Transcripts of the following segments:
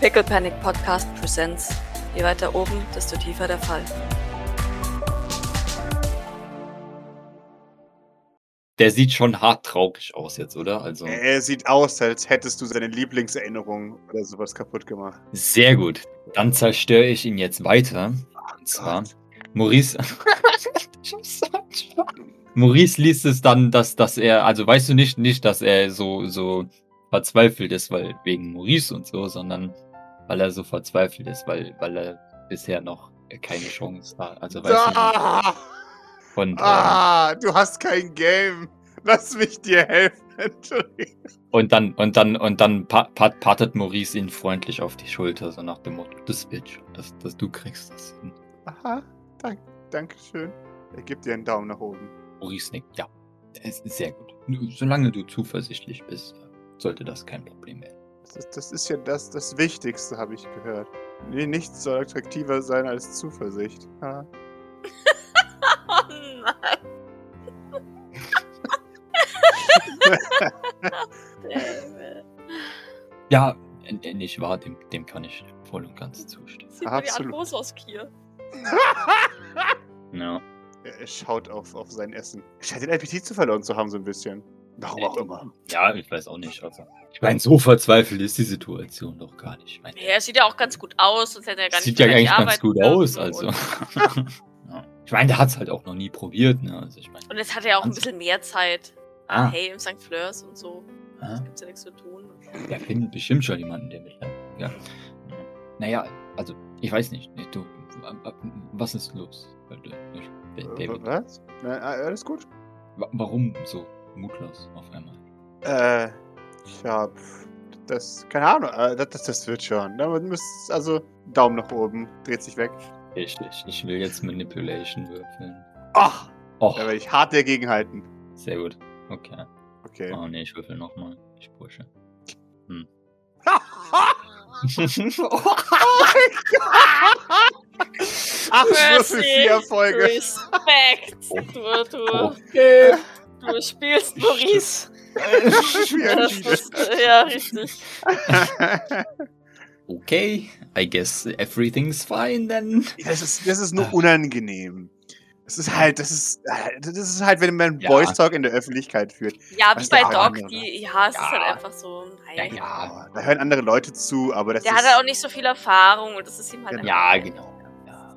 Pickle Panic Podcast Presents. Je weiter oben, desto tiefer der Fall. Der sieht schon hart traurig aus jetzt, oder? Also Er sieht aus, als hättest du seine Lieblingserinnerung oder sowas kaputt gemacht. sehr gut. Dann zerstöre ich ihn jetzt weiter. Und zwar Gott. Maurice. Maurice liest es dann, dass, dass er, also weißt du nicht, nicht, dass er so, so verzweifelt ist, weil wegen Maurice und so, sondern weil er so verzweifelt ist, weil, weil er bisher noch keine Chance hat. Also weißt du, Ah, und, ähm, ah, du hast kein Game. Lass mich dir helfen. Und dann, und dann, und dann pa pa pattet Maurice ihn freundlich auf die Schulter, so nach dem Motto, das wird schon, das, das du kriegst das hin. Aha, dank, danke schön. Er gibt dir einen Daumen nach oben. Maurice nickt, ja. Es ist sehr gut. Solange du zuversichtlich bist, sollte das kein Problem werden. Das ist, das ist ja das, das Wichtigste, habe ich gehört. Nee, nichts soll attraktiver sein als Zuversicht. Ha. Oh nein. Ja, nicht wahr, dem, dem kann ich voll und ganz zustimmen. Sieht Absolut. Art aus Kier. Ja. Er schaut auf, auf sein Essen. Er scheint den Appetit zu verloren zu haben, so ein bisschen. Warum auch immer. Ja, ich weiß auch nicht. Also, ich meine, so verzweifelt ist die Situation doch gar nicht. Ich meine, Ja, er sieht ja auch ganz gut aus, sonst hätte er gar nicht sieht ja eigentlich ganz gut aus. Also. Ja. Ich meine, der hat es halt auch noch nie probiert. Ne? Also ich meine, und jetzt hat er auch ein bisschen mehr Zeit. Ah. Hey, im St. Fleurs und so. ah, Gibt's ja nichts zu tun. der findet bestimmt schon jemanden, der mich dann. Ja. Naja, also, ich weiß nicht. Du, was ist los? Äh, David, Was? Na, ah, alles gut? Wa- Warum so mutlos auf einmal? Äh, ich hab. Das. Keine Ahnung, äh, das, das, das wird schon. Also, Daumen nach oben. Dreht sich weg. Ich, ich, ich will jetzt Manipulation würfeln. Ach! Oh, Da werde ich hart dagegen halten. sehr gut. Okay. Okay. Oh nee, ich würfel nochmal. Ich Bursche. Ach, Würfel vier Erfolge. Respekt. Du, du, Okay. Du spielst Maurice. Das ist, ja, richtig. Okay, I guess everything's fine then. Das ist, das ist nur Ah. unangenehm. Das ist halt, das ist, das ist halt, wenn man Ja. Boys Talk in der Öffentlichkeit führt. Ja, wie bei Doc, andere. die, ja, es ist Ja. halt einfach so. Ja, Nein. ja. Da hören andere Leute zu, aber das Der ist. hat halt auch nicht so viel Erfahrung und das ist ihm halt Genau. Ja, genau. Ja.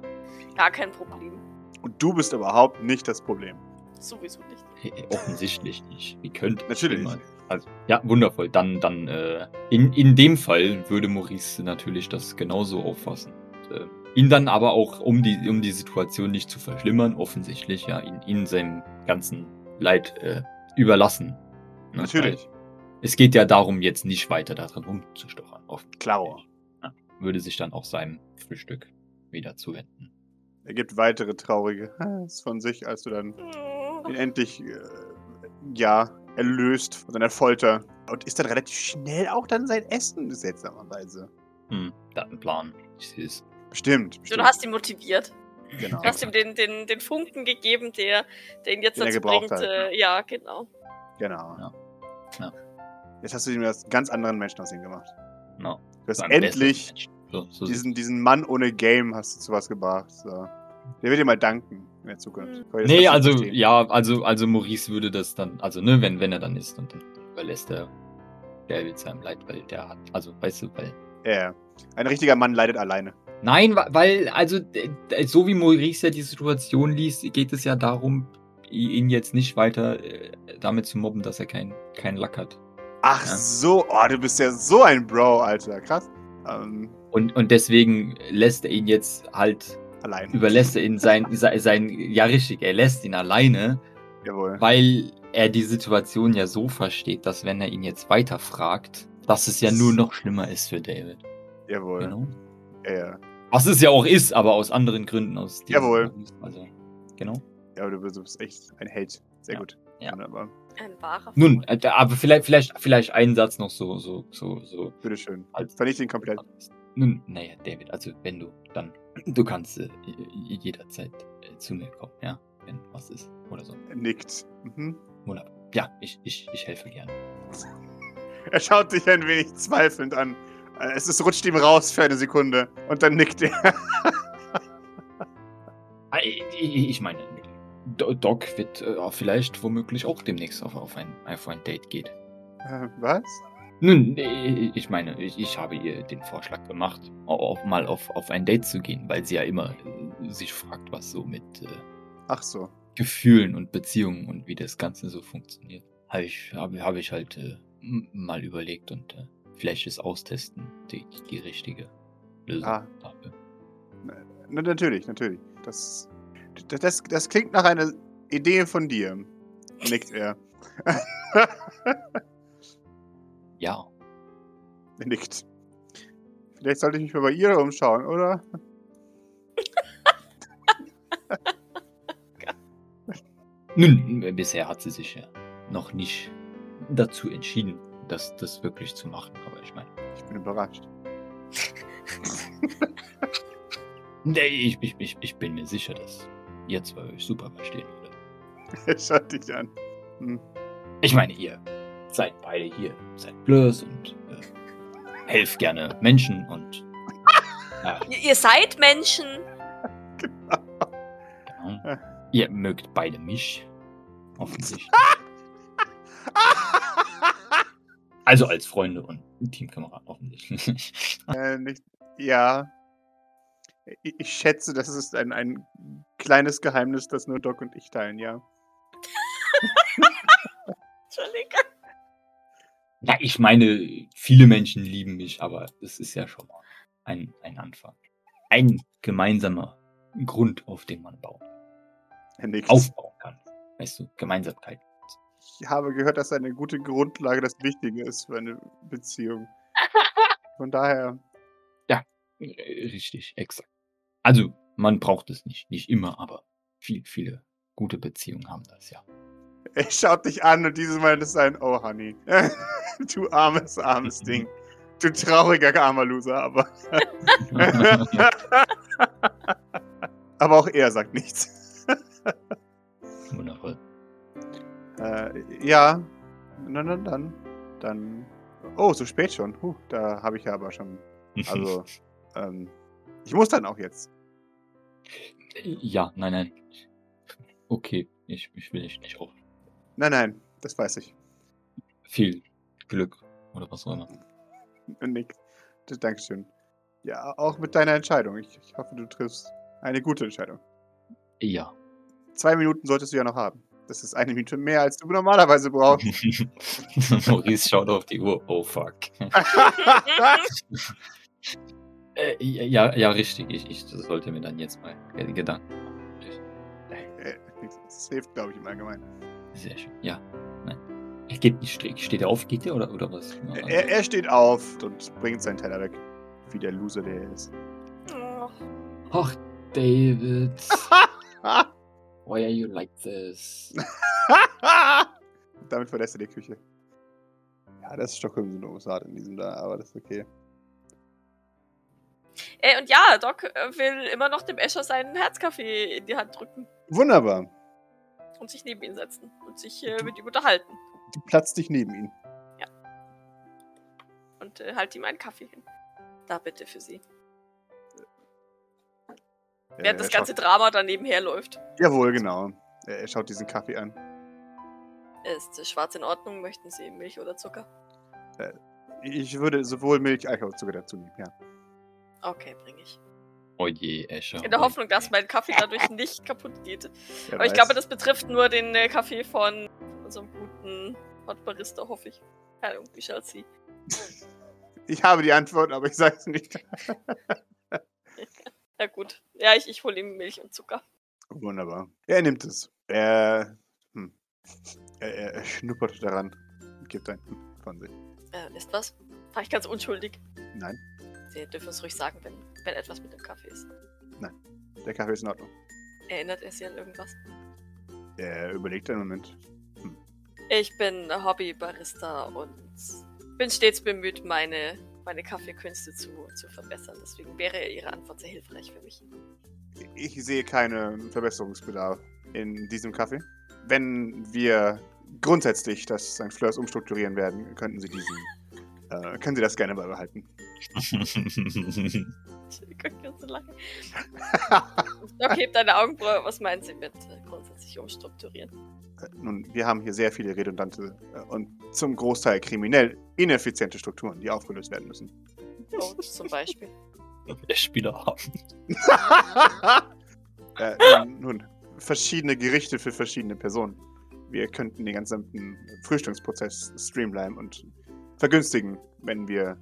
gar kein Problem. Und du bist überhaupt nicht das Problem. Sowieso nicht. Äh, Offensichtlich nicht. Wie könnte Natürlich. schlimmer- Also, ja, wundervoll. Dann, dann, äh, in, in dem Fall würde Maurice natürlich das genauso auffassen. Und, äh, ihn dann aber auch, um die, um die Situation nicht zu verschlimmern, offensichtlich, ja, ihn, ihn seinem ganzen Leid äh, überlassen. Ne? Natürlich. Weil Es geht ja darum, jetzt nicht weiter daran rumzustochern. Klar. Ja, würde sich dann auch seinem Frühstück wieder zuwenden. Er gibt weitere traurige Ha's von sich, als du dann ihn endlich, äh, ja, erlöst von seiner Folter. Und ist dann relativ schnell auch dann sein Essen, seltsamerweise. Hm, da ein Plan. Ich sehe es. Bestimmt. Bestimmt. du hast ihn motiviert. genau. Du hast ihm den, den, den Funken gegeben, der, der ihn jetzt Den dazu bringt. hat. Äh, ja, genau. Genau. Ja. Ja. Jetzt hast du ihm das ganz anderen Menschen aus ihm gemacht. No. Du hast Beim endlich. So, so diesen, diesen Mann ohne Game hast du zu was gebracht. So. Der wird dir mal danken in der Zukunft. Nee, also, verstehen. ja, also, also Maurice würde das dann, also, ne, wenn, wenn er dann ist und dann überlässt er David seinem Leid, weil der hat, also, weißt du, weil. Ja, ja. Ein richtiger Mann leidet alleine. Nein, weil, also, so wie Maurice ja die Situation liest, geht es ja darum, ihn jetzt nicht weiter äh, damit zu mobben, dass er keinen keinen Lack hat. Ach Ja. so, oh, du bist ja so ein Bro, Alter. Krass. Ähm, Und, und deswegen lässt er ihn jetzt halt, allein. überlässt er ihn sein, sein, sein, ja richtig, er lässt ihn alleine, Jawohl. weil er die Situation ja so versteht, dass wenn er ihn jetzt weiterfragt, dass es ja nur noch schlimmer ist für David. Jawohl. Genau. Ja, ja. Was es ja auch ist, aber aus anderen Gründen. Aus Jawohl. Also, genau. Ja, aber du bist, echt ein Held. Sehr Ja. gut. Ja. Wunderbar. Ein wahrer Nun, äh, aber vielleicht, vielleicht, vielleicht ein Satz noch so, so, so, so. Bitteschön. Als, Vernichte ihn komplett. Nun, naja, David, also wenn du dann, du kannst äh, jederzeit äh, zu mir kommen, ja, wenn was ist oder so. Er nickt. Mhm. Wunderbar. Ja, ich, ich, ich helfe gerne. Er schaut dich ein wenig zweifelnd an. Äh, Es ist, rutscht ihm raus für eine Sekunde und dann nickt er. Ah, Ich meine, Do- Doc wird äh, vielleicht womöglich auch demnächst auf, auf, ein, auf ein Date gehen. Äh, Was? Nun, äh, ich meine, ich, ich habe ihr den Vorschlag gemacht, au- auch mal auf, auf ein Date zu gehen, weil sie ja immer äh, sich fragt, was so mit äh, Ach so. Gefühlen und Beziehungen und wie das Ganze so funktioniert. Habe ich, hab, hab ich halt äh, mal überlegt und äh, vielleicht ist Austesten die, die richtige Lösung Ah. dafür. Na, natürlich, natürlich. Das, das, das klingt nach einer Idee von dir. Nickt er. Ja, er nickt. Vielleicht sollte ich mich mal bei ihr umschauen, oder? Nun, bisher hat sie sich ja noch nicht dazu entschieden, das, das wirklich zu machen. Aber ich meine, Ich bin überrascht. nee, ich, ich, ich, ich bin mir sicher, dass ihr zwei euch super verstehen würdet. Er schaut dich an. Hm. Ich meine, ihr seid beide hier, seid Blurs und äh, helft gerne Menschen und ja, Ihr, seid Menschen. genau. Ihr mögt beide mich. Offensichtlich. Also als Freunde und Teamkameraden offensichtlich. äh, nicht, ja. Ich, ich schätze, das ist ein, ein kleines Geheimnis, das nur Doc und ich teilen, ja. Entschuldigung. Ja, ich meine, viele Menschen lieben mich, aber es ist ja schon mal ein, ein Anfang. Ein gemeinsamer Grund, auf den man bauen, Er nickt. aufbauen kann. Weißt du, Gemeinsamkeit. Ich habe gehört, dass eine gute Grundlage das Wichtige ist für eine Beziehung. Von daher, Äh, Richtig, exakt. Also, man braucht es nicht. Nicht immer, aber viel, viele gute Beziehungen haben das ja. er schaut dich an und dieses Mal ist es ein Oh, Honey. du armes, armes Ding. Du trauriger, armer Loser, aber. aber auch er sagt nichts. Wundervoll. Äh, ja. Na, dann, dann. Dann. Oh, so spät schon. Huh, da habe ich ja aber schon. Also, ähm, ich muss dann auch jetzt. ja, nein, nein. Okay, ich, ich will dich nicht auf. Nein, nein, das weiß ich. Viel Glück oder was auch immer. Das- Dankeschön. Ja, auch mit deiner Entscheidung. Ich, ich hoffe, du triffst eine gute Entscheidung. Ja. Zwei Minuten solltest du ja noch haben. Das ist eine Minute mehr, als du normalerweise brauchst. Maurice schaut auf die Uhr. Oh fuck. Äh, ja, ja, richtig. Ich, ich sollte mir dann jetzt mal Ge- Gedanken machen. Äh, Das hilft, glaube ich, im Allgemeinen. Sehr schön. Ja. Er geht nicht steht, steht er auf, geht er oder, oder was? Er, er steht auf und bringt seinen Teller weg. Wie der Loser, der er ist. Oh, Ach, David. Why are you like this? Damit verlässt er die Küche. Ja, das ist Stockholm-Syndrom ist hart in diesem da, aber das ist okay. Ey, und ja, Doc äh, will immer noch dem Escher seinen Herzkaffee in die Hand drücken Wunderbar. und sich neben ihn setzen und sich äh, mit ihm unterhalten. Du platzt dich neben ihn. Und äh, halt ihm einen Kaffee hin. Da bitte für sie. Äh, Während das ganze Drama dann nebenher läuft. Schaut, jawohl, genau. Er, er schaut diesen Kaffee an. Ist äh, schwarz in Ordnung? Möchten Sie Milch oder Zucker? Ich würde sowohl Milch als auch Zucker dazu nehmen, ja. Okay, bringe ich. Oh je, Escher. In der oh Hoffnung, dass mein Kaffee dadurch nicht kaputt geht. Wer Aber ich weiß. glaube, das betrifft nur den äh, Kaffee von unserem guten Hot Barista, hoffe ich. Keine Ahnung, wie schaut sie? Ich habe die Antwort, aber ich sage es nicht. Ja gut. Ja, ich, ich hole ihm Milch und Zucker. Wunderbar. Er nimmt es. Er, hm. er, er, er schnuppert daran und gibt ein hm von sich. Äh, ist was? War ich ganz unschuldig. Nein, Sie dürfen es ruhig sagen, wenn, wenn etwas mit dem Kaffee ist. der Kaffee ist in Ordnung. Erinnert er Sie an irgendwas? Er überlegt einen Moment. Ich bin Hobby-Barista und bin stets bemüht, meine, meine Kaffeekünste zu, zu verbessern. Deswegen wäre Ihre Antwort sehr hilfreich für mich. Ich sehe keinen Verbesserungsbedarf in diesem Kaffee. Wenn wir grundsätzlich das St. Fleurs umstrukturieren werden, könnten Sie diesen äh, können Sie das gerne beibehalten. Hebt deine Augenbraue. Was meinen Sie mit äh, grundsätzlich umstrukturieren? Nun, wir haben hier sehr viele redundante äh, und zum Großteil kriminell ineffiziente Strukturen, die aufgelöst werden müssen. Oh, zum Beispiel. Der Spieler haben. äh, nun, verschiedene Gerichte für verschiedene Personen. Wir könnten den gesamten Frühstücksprozess streamlinen und vergünstigen, wenn wir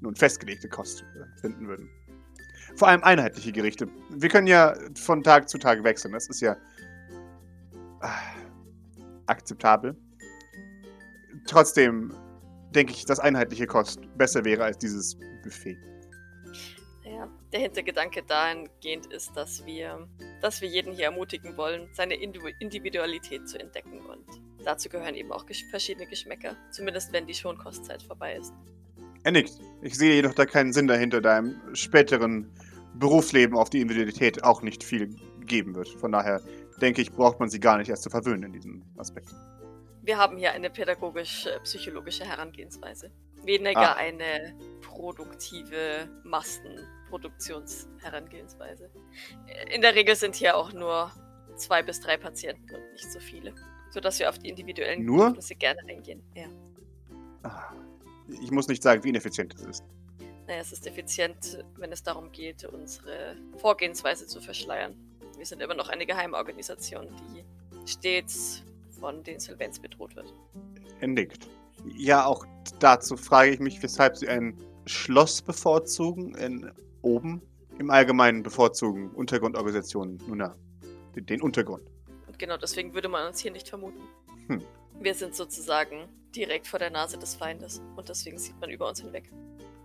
nun festgelegte Kosten äh, finden würden. Vor allem einheitliche Gerichte. Wir können ja von Tag zu Tag wechseln. Das ist ja äh, akzeptabel. Trotzdem denke ich, dass einheitliche Kost besser wäre als dieses Buffet. Ja, der Hintergedanke dahingehend ist, dass wir, dass wir jeden hier ermutigen wollen, seine Individu Individualität zu entdecken. Und dazu gehören eben auch gesch verschiedene Geschmäcker. Zumindest wenn die Schonkostzeit vorbei ist. Er nickt. Ich sehe jedoch da keinen Sinn dahinter, da im späteren Berufsleben auf die Individualität auch nicht viel geben wird. Von daher denke ich, braucht man sie gar nicht erst zu verwöhnen in diesem Aspekt. Wir haben hier eine pädagogisch-psychologische Herangehensweise. Weniger Ah. eine produktive Massenproduktionsherangehensweise. In der Regel sind hier auch nur zwei bis drei Patienten und nicht so viele. Sodass wir auf die individuellen Nur? Bedürfnisse gerne eingehen. Ja. Ah, Ich muss nicht sagen, wie ineffizient es ist. Naja, es ist effizient, wenn es darum geht, unsere Vorgehensweise zu verschleiern. Wir sind immer noch eine Geheimorganisation, die stets von der Insolvenz bedroht wird. Er nickt. Ja, auch dazu frage ich mich, weshalb Sie ein Schloss bevorzugen, in, oben im Allgemeinen bevorzugen Untergrundorganisationen, nun ja, den, den Untergrund. Und genau deswegen würde man uns hier nicht vermuten. Hm. Wir sind sozusagen direkt vor der Nase des Feindes und deswegen sieht man über uns hinweg.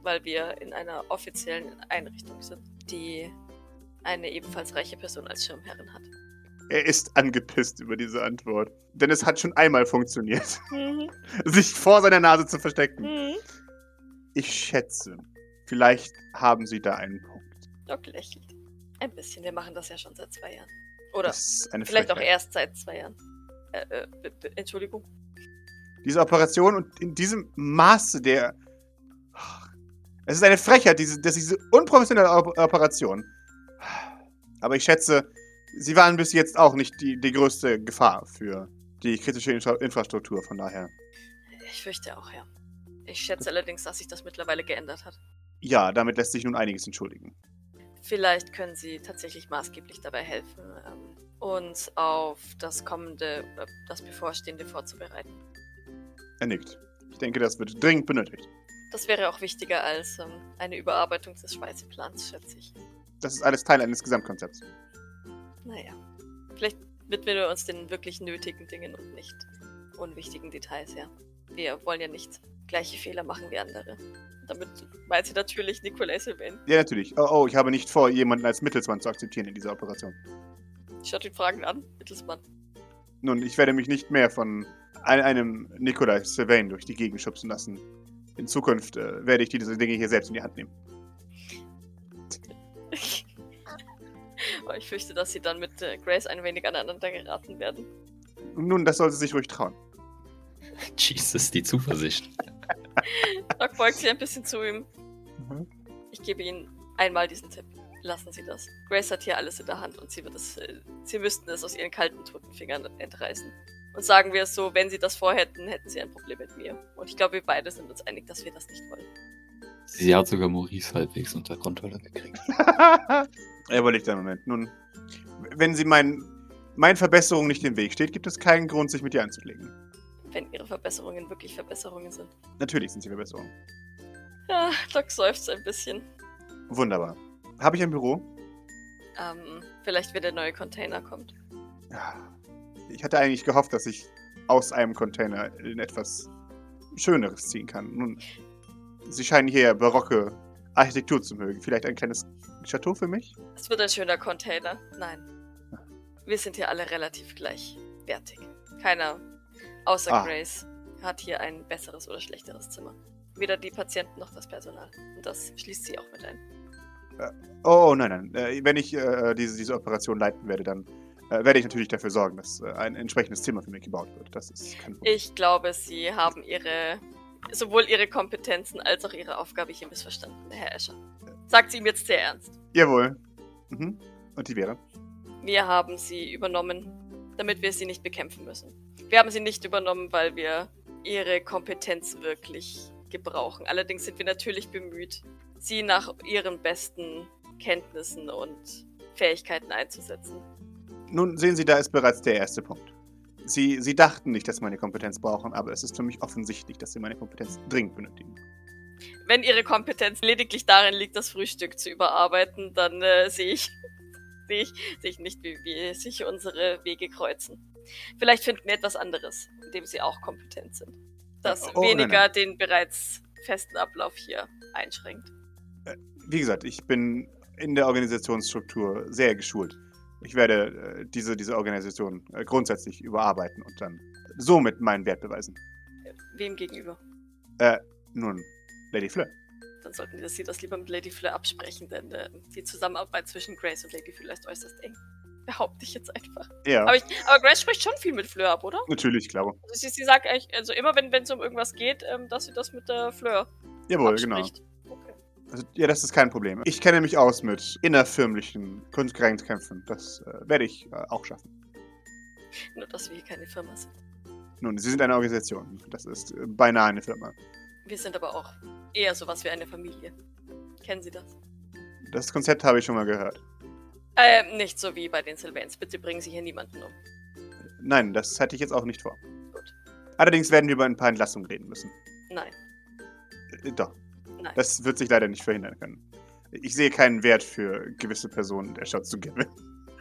Weil wir in einer offiziellen Einrichtung sind, die eine ebenfalls reiche Person als Schirmherrin hat. Er ist angepisst über diese Antwort. Denn es hat schon einmal funktioniert, sich vor seiner Nase zu verstecken. Ich schätze, vielleicht haben Sie da einen Punkt. Doc lächelt. Ein bisschen. Wir machen das ja schon seit zwei Jahren. Oder vielleicht auch Frechheit. erst seit zwei Jahren. Äh, äh, Entschuldigung. Diese Operation und in diesem Maße der. Es ist eine Frechheit, diese, dass diese unprofessionelle Op Operation. Aber ich schätze, sie waren bis jetzt auch nicht die, die größte Gefahr für die kritische Infra Infrastruktur, von daher. Ich fürchte auch, ja. Ich schätze allerdings, dass sich das mittlerweile geändert hat. Ja, damit lässt sich nun einiges entschuldigen. Vielleicht können Sie tatsächlich maßgeblich dabei helfen, ähm, uns auf das kommende, äh, das bevorstehende vorzubereiten. Er nickt. Ich denke, das wird dringend benötigt. Das wäre auch wichtiger als ähm, eine Überarbeitung des Speiseplans, schätze ich. Das ist alles Teil eines Gesamtkonzepts. Naja, vielleicht widmen wir uns den wirklich nötigen Dingen und nicht unwichtigen Details, ja. Wir wollen ja nicht gleiche Fehler machen wie andere. Damit meint sie natürlich Nikolai Sylvain. Ja, natürlich. Oh, oh, ich habe nicht vor, jemanden als Mittelsmann zu akzeptieren in dieser Operation. Schaut ihn Fragen an, Mittelsmann. Nun, ich werde mich nicht mehr von ein, einem Nikolai Sylvain durch die Gegend schubsen lassen. In Zukunft äh, werde ich diese Dinge hier selbst in die Hand nehmen. Aber ich fürchte, dass sie dann mit äh, Grace ein wenig aneinander geraten werden. Nun, das soll sie sich ruhig trauen. Jesus, die Zuversicht. Doc beugt sich ein bisschen zu ihm. Mhm. Ich gebe Ihnen einmal diesen Tipp. Lassen Sie das. Grace hat hier alles in der Hand und sie wird es. Äh, sie müssten es aus ihren kalten, toten Fingern entreißen. Und sagen wir es so, wenn sie das vorhätten, hätten sie ein Problem mit mir. Und ich glaube, wir beide sind uns einig, dass wir das nicht wollen. Sie hat sogar Maurice halbwegs unter Kontrolle gekriegt. er überlegt einen Moment. Nun, wenn sie meinen meinen Verbesserungen nicht im Weg steht, gibt es keinen Grund, sich mit ihr anzulegen. Wenn ihre Verbesserungen wirklich Verbesserungen sind. Natürlich sind sie Verbesserungen. Ja, Doc seufzt ein bisschen. Wunderbar. Habe ich ein Büro? Ähm, vielleicht, wenn der neue Container kommt. Ja. Ich hatte eigentlich gehofft, dass ich aus einem Container in etwas Schöneres ziehen kann. Nun, Sie scheinen hier barocke Architektur zu mögen. Vielleicht ein kleines Chateau für mich? Es wird ein schöner Container. Nein. Wir sind hier alle relativ gleichwertig. Keiner, außer Ah. Grace, hat hier ein besseres oder schlechteres Zimmer. Weder die Patienten noch das Personal. Und das schließt sie auch mit ein. Oh, nein, nein. Äh, wenn ich äh, diese, diese Operation leiten werde, dann äh, werde ich natürlich dafür sorgen, dass äh, ein entsprechendes Zimmer für mich gebaut wird. Das ist kein Problem. Ich glaube, sie haben ihre sowohl Ihre Kompetenzen als auch Ihre Aufgabe hier missverstanden, Herr Escher. Sagt sie ihm jetzt sehr ernst. Jawohl. Mhm. Und die wäre? Wir haben sie übernommen, damit wir sie nicht bekämpfen müssen. Wir haben sie nicht übernommen, weil wir ihre Kompetenz wirklich gebrauchen. Allerdings sind wir natürlich bemüht, sie nach ihren besten Kenntnissen und Fähigkeiten einzusetzen. Nun sehen Sie, da ist bereits der erste Punkt. Sie, Sie dachten nicht, dass Sie meine Kompetenz brauchen, aber es ist für mich offensichtlich, dass Sie meine Kompetenz dringend benötigen. Wenn ihre Kompetenz lediglich darin liegt, das Frühstück zu überarbeiten, dann äh, sehe ich, sehe ich, sehe ich nicht, wie, wie sich unsere Wege kreuzen. Vielleicht finden wir etwas anderes, in dem sie auch kompetent sind. Das Oh, nein, weniger nein. den bereits festen Ablauf hier einschränkt. Wie gesagt, ich bin in der Organisationsstruktur sehr geschult. Ich werde äh, diese, diese Organisation äh, grundsätzlich überarbeiten und dann somit meinen Wert beweisen. Wem gegenüber? Nun, Lady Fleur. Dann sollten wir sie das lieber mit Lady Fleur absprechen, denn äh, die Zusammenarbeit zwischen Grace und Lady Fleur ist äußerst eng. Behaupte ich jetzt einfach. Ja, Aber, ich, aber Grace spricht schon viel mit Fleur ab, oder? natürlich, glaube Also sie, sie sagt eigentlich, also immer wenn es um irgendwas geht, ähm, dass sie das mit der Fleur Jawohl, genau. abspricht. Okay. Also, ja, das ist kein Problem. Ich kenne mich aus mit innerfirmlichen Konkurrenzkämpfen. Das äh, werde ich äh, auch schaffen. Nur, dass wir hier keine Firma sind. Nun, Sie sind eine Organisation. Das ist äh, beinahe eine Firma. Wir sind aber auch eher sowas wie eine Familie. Kennen Sie das? Das Konzept habe ich schon mal gehört. Ähm, nicht so wie bei den Sylvains. Bitte bringen Sie hier niemanden um. Nein, das hatte ich jetzt auch nicht vor. Gut. Allerdings werden wir über ein paar Entlassungen reden müssen. Nein, Äh, Doch, nein. das wird sich leider nicht verhindern können. Ich sehe keinen Wert für gewisse Personen der Stadt zu gewinnen.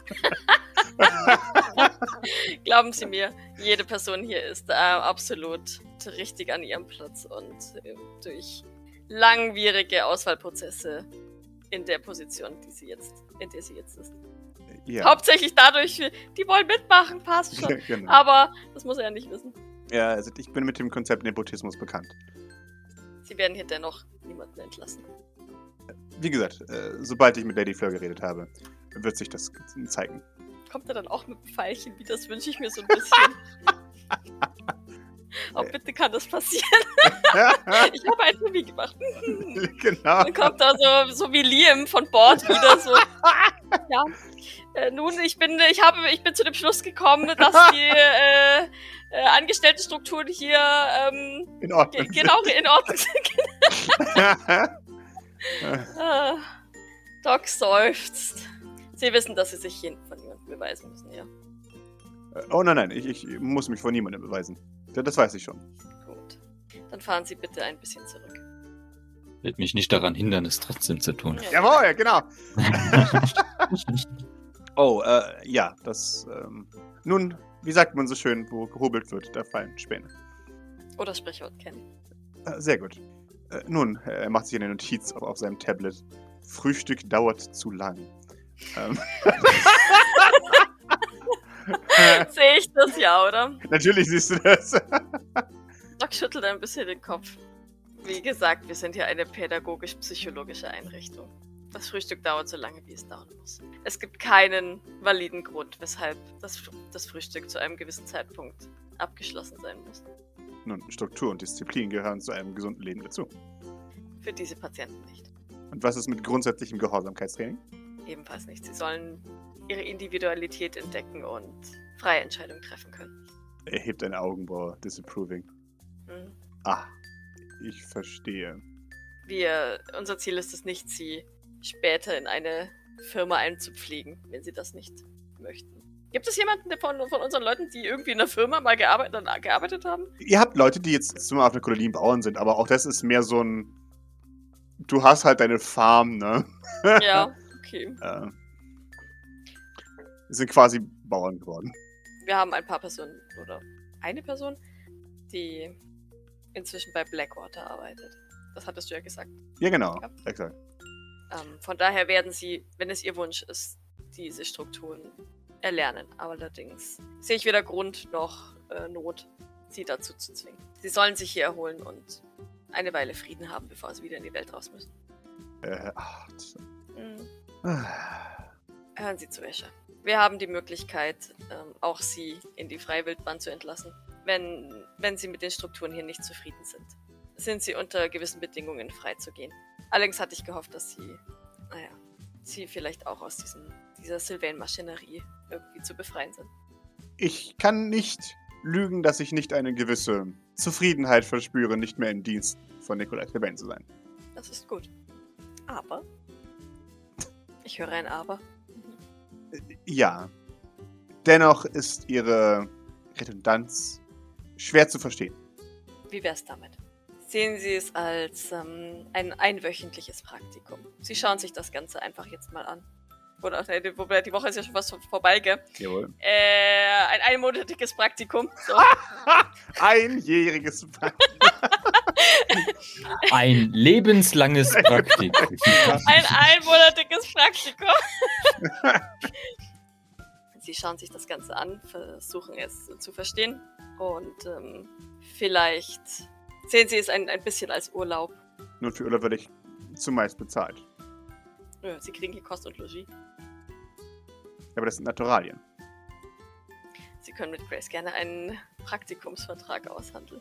Glauben Sie mir, jede Person hier ist äh, absolut richtig an ihrem Platz und äh, durch langwierige Auswahlprozesse in der Position, die sie jetzt, in der sie jetzt ist. ja, Hauptsächlich dadurch, die wollen mitmachen, passt schon. genau. Aber das muss er ja nicht wissen. ja, also ich bin mit dem Konzept Nepotismus bekannt. Sie werden hier dennoch niemanden entlassen. Wie gesagt, äh, sobald ich mit Lady Fleur geredet habe, wird sich das zeigen. Kommt er dann auch mit Pfeilchen wie? Das wünsche ich mir so ein bisschen. oh, bitte kann das passieren. Ich habe ein Movie gemacht. genau. Dann kommt da so, so wie Liam von Bord wieder so. Ja. Äh, nun, ich bin, ich habe, ich bin zu dem Schluss gekommen, dass die äh, äh, Angestelltenstrukturen hier ähm, In Ordnung. genau in Ordnung sind. Ah, Doc seufzt. Sie wissen, dass sie sich hier von niemandem beweisen müssen, ja. oh nein, nein, ich, ich muss mich vor niemandem beweisen. Das, das weiß ich schon. Gut. Dann fahren Sie bitte ein bisschen zurück. Wird mich nicht daran hindern, es trotzdem zu tun. Ja. Jawohl, genau. Oh, äh, ja, das, ähm, nun, wie sagt man so schön, wo gehobelt wird, da fallen Späne. Oder Sprichwort kennen. Äh, sehr gut. Äh, nun, er macht sich eine Notiz auf, auf seinem Tablet. Frühstück dauert zu lang. Ähm, Sehe ich das ja, oder? natürlich siehst du das. Doc schüttelt ein bisschen den Kopf. Wie gesagt, wir sind hier eine pädagogisch-psychologische Einrichtung. Das Frühstück dauert so lange, wie es dauern muss. Es gibt keinen validen Grund, weshalb das, das Frühstück zu einem gewissen Zeitpunkt abgeschlossen sein muss. Nun, Struktur und Disziplin gehören zu einem gesunden Leben dazu. Für diese Patienten nicht. Und was ist mit grundsätzlichem Gehorsamkeitstraining? Ebenfalls nicht. Sie sollen ihre Individualität entdecken und freie Entscheidungen treffen können. Er hebt eine Augenbraue, disapproving. Hm. Ah, ich verstehe. Wir, unser Ziel ist es nicht, sie später in eine Firma einzupflegen, wenn sie das nicht möchten. Gibt es jemanden von, von unseren Leuten, die irgendwie in der Firma mal gearbeitet, gearbeitet haben? Ihr habt Leute, die jetzt zum auf einer Kolonie Bauern sind, aber auch das ist mehr so ein. Du hast halt deine Farm, ne? Ja, okay. Äh, sind quasi Bauern geworden. Wir haben ein paar Personen oder eine Person, die inzwischen bei Blackwater arbeitet. Das hattest du ja gesagt. Ja, genau. Ja. Exakt. Ähm, von daher werden sie, wenn es ihr Wunsch ist, diese Strukturen erlernen. Aber allerdings sehe ich weder Grund noch äh, Not, sie dazu zu zwingen. Sie sollen sich hier erholen und eine Weile Frieden haben, bevor sie wieder in die Welt raus müssen. Äh, ach, das- Hm. ah. Hören Sie zu, Escher. Wir haben die Möglichkeit, ähm, auch Sie in die Freiwildbahn zu entlassen, wenn, wenn Sie mit den Strukturen hier nicht zufrieden sind. sind sie unter gewissen Bedingungen freizugehen. Allerdings hatte ich gehofft, dass sie, naja, sie vielleicht auch aus diesem, dieser Sylvain-Maschinerie irgendwie zu befreien sind. Ich kann nicht lügen, dass ich nicht eine gewisse Zufriedenheit verspüre, nicht mehr im Dienst von Nikolai Sylvain zu sein. Das ist gut. Aber. Ich höre ein Aber. Ja. Dennoch ist ihre Redundanz schwer zu verstehen. Wie wär's damit? Sehen Sie es als ähm, ein einwöchentliches Praktikum. Sie schauen sich das Ganze einfach jetzt mal an. Oder, nee, wobei die Woche ist ja schon fast vorbei, gell? Jawohl. Äh, ein einmonatiges Praktikum. So. Einjähriges Praktikum. Ein lebenslanges Praktikum. Ein einmonatiges Praktikum. Sie schauen sich das Ganze an, versuchen es zu verstehen und ähm, vielleicht sehen Sie es ein, ein bisschen als Urlaub. Nun, für Urlaub werde ich zumeist bezahlt. Nö, Sie kriegen hier Kost und Logis. Aber das sind Naturalien. Sie können mit Grace gerne einen Praktikumsvertrag aushandeln.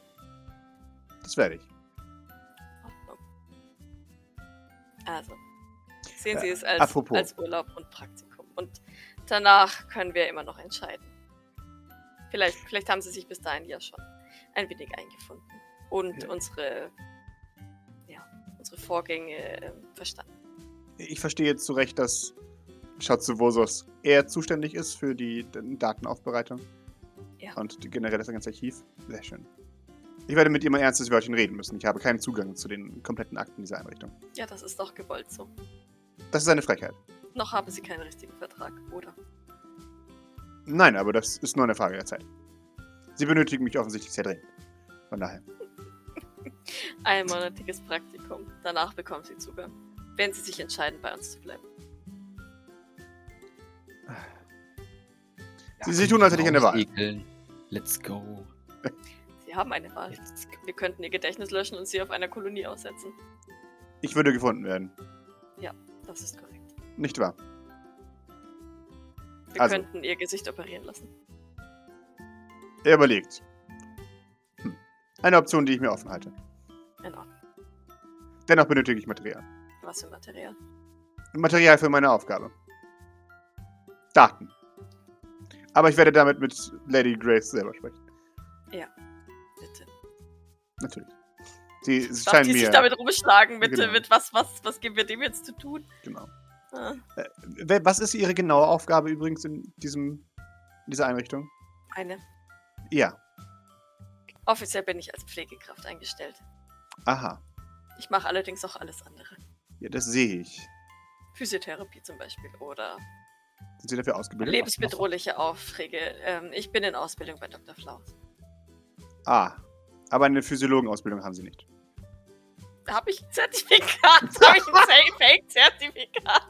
Das werde ich. Also, sehen Sie es als, apropos. als Urlaub und Praktikum. Und danach können wir immer noch entscheiden. Vielleicht, vielleicht haben Sie sich bis dahin ja schon ein wenig eingefunden und Ja. unsere, ja, unsere Vorgänge äh, verstanden. Ich verstehe jetzt zu Recht, dass Schatzevosos eher zuständig ist für die Datenaufbereitung. Ja. Und generell das ganze Archiv. Sehr schön. Ich werde mit ihm ein ernstes Wörtchen reden müssen. Ich habe keinen Zugang zu den kompletten Akten dieser Einrichtung. Ja, das ist doch gewollt so. Das ist eine Frechheit. Noch haben Sie keinen richtigen Vertrag, oder? Nein, aber das ist nur eine Frage der Zeit. Sie benötigen mich offensichtlich sehr dringend. Von daher. Einmonatiges Praktikum. Danach bekommen Sie Zugang. Wenn Sie sich entscheiden, bei uns zu bleiben. Sie- Sie tun, als hätte ich eine Wahl. Ekeln. Let's go. Haben eine Wahl. Wir könnten Ihr Gedächtnis löschen und Sie auf einer Kolonie aussetzen. Ich würde gefunden werden. Das ist korrekt. Nicht wahr? Wir Also. könnten Ihr Gesicht operieren lassen. Er überlegt. Hm. Eine Option, die ich mir offen halte. In Ordnung. Dennoch benötige ich Material. Was für Material? Material für meine Aufgabe. Daten. Aber ich werde damit mit Lady Grace selber sprechen. Bitte. Natürlich. Sie, sie scheinen die mir. sich damit rumschlagen, mit, Genau. mit was, was, was geben wir dem jetzt zu tun? genau. Ah, Wer- Was ist Ihre genaue Aufgabe übrigens in diesem in dieser Einrichtung? eine. Ja. Offiziell bin ich als Pflegekraft eingestellt. Aha. Ich mache allerdings auch alles andere. Ja, das sehe ich. Physiotherapie zum Beispiel oder Sind Sie dafür ausgebildet? lebensbedrohliche Aufträge. Ähm, ich bin in Ausbildung bei Dr. Flaus. Ah. Aber eine Physiologenausbildung haben Sie nicht. Habe ich ein Zertifikat? Habe ich ein Fake-Zertifikat?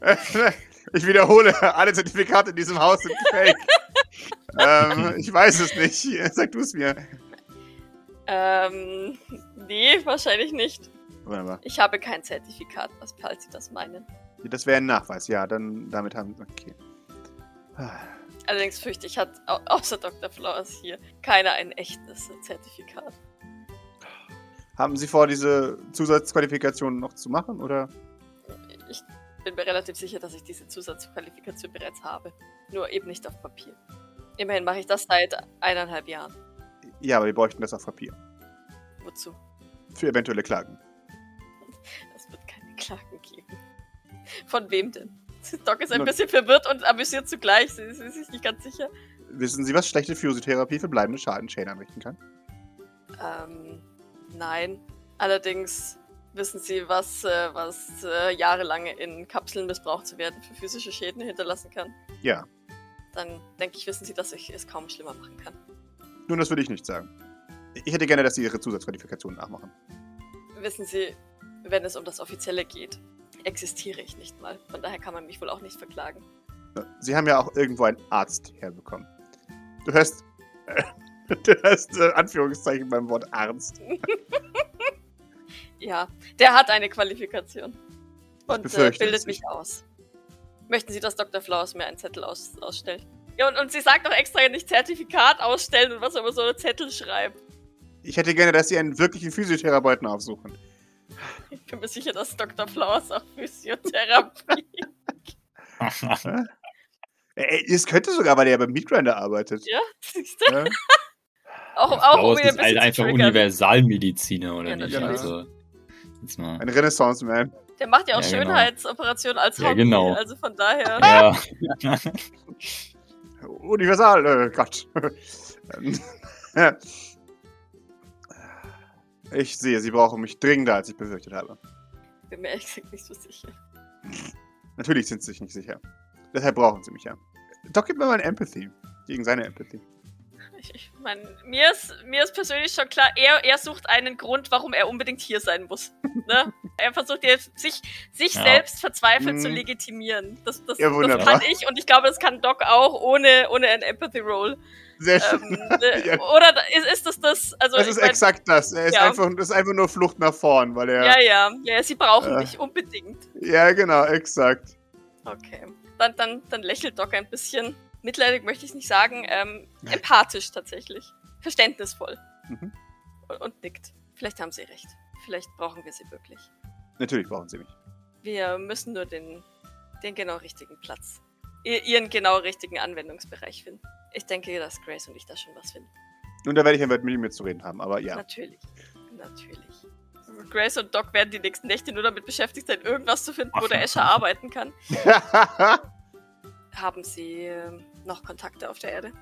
ich wiederhole, alle Zertifikate in diesem Haus sind fake. ähm, ich weiß es nicht. Sag du es mir. Ähm, nee, wahrscheinlich nicht. Wunderbar. Ich habe kein Zertifikat, was falls Sie das meinen. Das wäre ein Nachweis. Ja, dann damit haben Okay. Allerdings fürchte ich, hat au außer Dr. Flowers hier keiner ein echtes Zertifikat. Haben Sie vor, diese Zusatzqualifikationen noch zu machen? Oder? Ich bin mir relativ sicher, dass ich diese Zusatzqualifikation bereits habe. Nur eben nicht auf Papier. Immerhin mache ich das seit eineinhalb Jahren. Ja, aber wir bräuchten das auf Papier. Wozu? Für eventuelle Klagen. Es wird keine Klagen geben. Von wem denn? Doc ist ein bisschen verwirrt und amüsiert zugleich. Sie ist sich nicht ganz sicher. Wissen Sie, was schlechte Physiotherapie für bleibende Schaden Schäden anrichten kann? Ähm, nein. Allerdings wissen Sie, was, äh, was äh, jahrelang in Kapseln missbraucht zu werden für physische Schäden hinterlassen kann? Ja. Dann denke ich, wissen Sie, dass ich es kaum schlimmer machen kann. Nun, das würde ich nicht sagen. Ich hätte gerne, dass Sie Ihre Zusatzqualifikationen nachmachen. Wissen Sie, wenn es um das Offizielle geht, existiere ich nicht mal. Von daher kann man mich wohl auch nicht verklagen. Sie haben ja auch irgendwo einen Arzt herbekommen. Du hörst. du hörst äh, Anführungszeichen beim Wort Arzt. Ja, der hat eine Qualifikation. Und äh, bildet mich aus. Möchten Sie, dass Dr. Flaus mir einen Zettel aus ausstellt? Ja, und, und sie sagt auch extra nicht Zertifikat ausstellen und was er über so einen Zettel schreibt. Ich hätte gerne, dass Sie einen wirklichen Physiotherapeuten aufsuchen. Ich bin mir sicher, dass Dr. Flowers auch Physiotherapie. Ey, es könnte sogar, weil er ja beim Meatgrinder arbeitet. ja, siehst du? Ja? Auch, auch um Flowers ein ist bisschen halt einfach. Universalmediziner, oder Ja, nicht? natürlich. Also, jetzt mal. Ein Renaissance-Man. Der macht ja auch Ja, genau. Schönheitsoperationen als Ja, Hobby. genau. Also von daher. Ja. Universal, äh, Gott. Ich sehe, Sie brauchen mich dringender, als ich befürchtet habe. Bin mir ehrlich gesagt nicht so sicher. Natürlich sind Sie sich nicht sicher. Deshalb brauchen Sie mich ja. Doc, gib mir mal ein Empathy. Gegen seine Empathy. Ich, ich meine, mir ist, mir ist persönlich schon klar, er, er sucht einen Grund, warum er unbedingt hier sein muss. Ne? Er versucht jetzt, sich, sich Ja. selbst verzweifelt zu Mhm. legitimieren. Das, das, Ja, das kann ich und ich glaube, das kann Doc auch ohne, ohne ein Empathy-Roll. Sehr Ähm, schön. ne, Ja. Oder ist, ist das das? Also, Das ist mein, exakt das. Er ist, ja. einfach, das ist einfach nur Flucht nach vorn, weil er. Ja, ja, ja, sie brauchen Äh. dich unbedingt. Ja, genau, exakt. Okay. Dann, dann, dann lächelt Doc ein bisschen. Mitleidig möchte ich nicht sagen. Ähm, empathisch tatsächlich. Verständnisvoll. Mhm. Und, und nickt. Vielleicht haben sie recht. Vielleicht brauchen wir sie wirklich. Natürlich brauchen sie mich. Wir müssen nur den, den genau richtigen Platz. Ihren genau richtigen Anwendungsbereich finden. Ich denke, dass Grace und ich da schon was finden. Und da werde ich ein Wort mit ihm zu reden haben, aber ja. Natürlich. Natürlich. Grace und Doc werden die nächsten Nächte nur damit beschäftigt sein, irgendwas zu finden, wo der Escher arbeiten kann. Haben Sie ähm, noch Kontakte auf der Erde?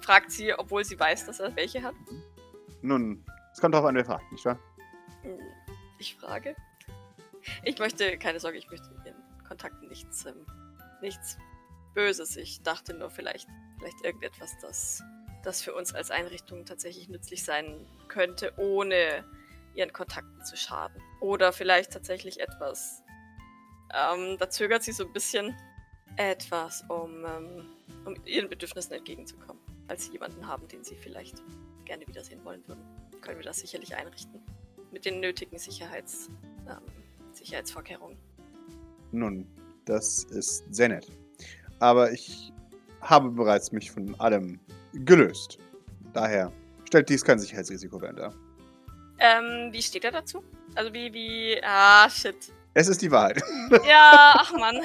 Fragt sie, obwohl sie weiß, dass er welche hat. Nun, es kommt darauf an, wer fragt, nicht wahr? Hm, Ich frage. Ich möchte, keine Sorge, ich möchte mit Ihren Kontakten nichts, ähm, nichts Böses. Ich dachte nur vielleicht, vielleicht irgendetwas, das, das für uns als Einrichtung tatsächlich nützlich sein könnte, ohne Ihren Kontakten zu schaden. Oder vielleicht tatsächlich etwas, ähm, da zögert sie so ein bisschen, etwas, um, ähm, um Ihren Bedürfnissen entgegenzukommen. Als Sie jemanden haben, den Sie vielleicht gerne wiedersehen wollen würden, können wir das sicherlich einrichten mit den nötigen Sicherheits, ähm, Sicherheitsvorkehrungen. Nun, das ist sehr nett. Aber ich habe bereits mich von allem gelöst. Daher stellt dies kein Sicherheitsrisiko mehr dar. Ähm, wie steht er dazu? Also wie, wie, ah, shit. Es ist die Wahrheit. Ja, ach man.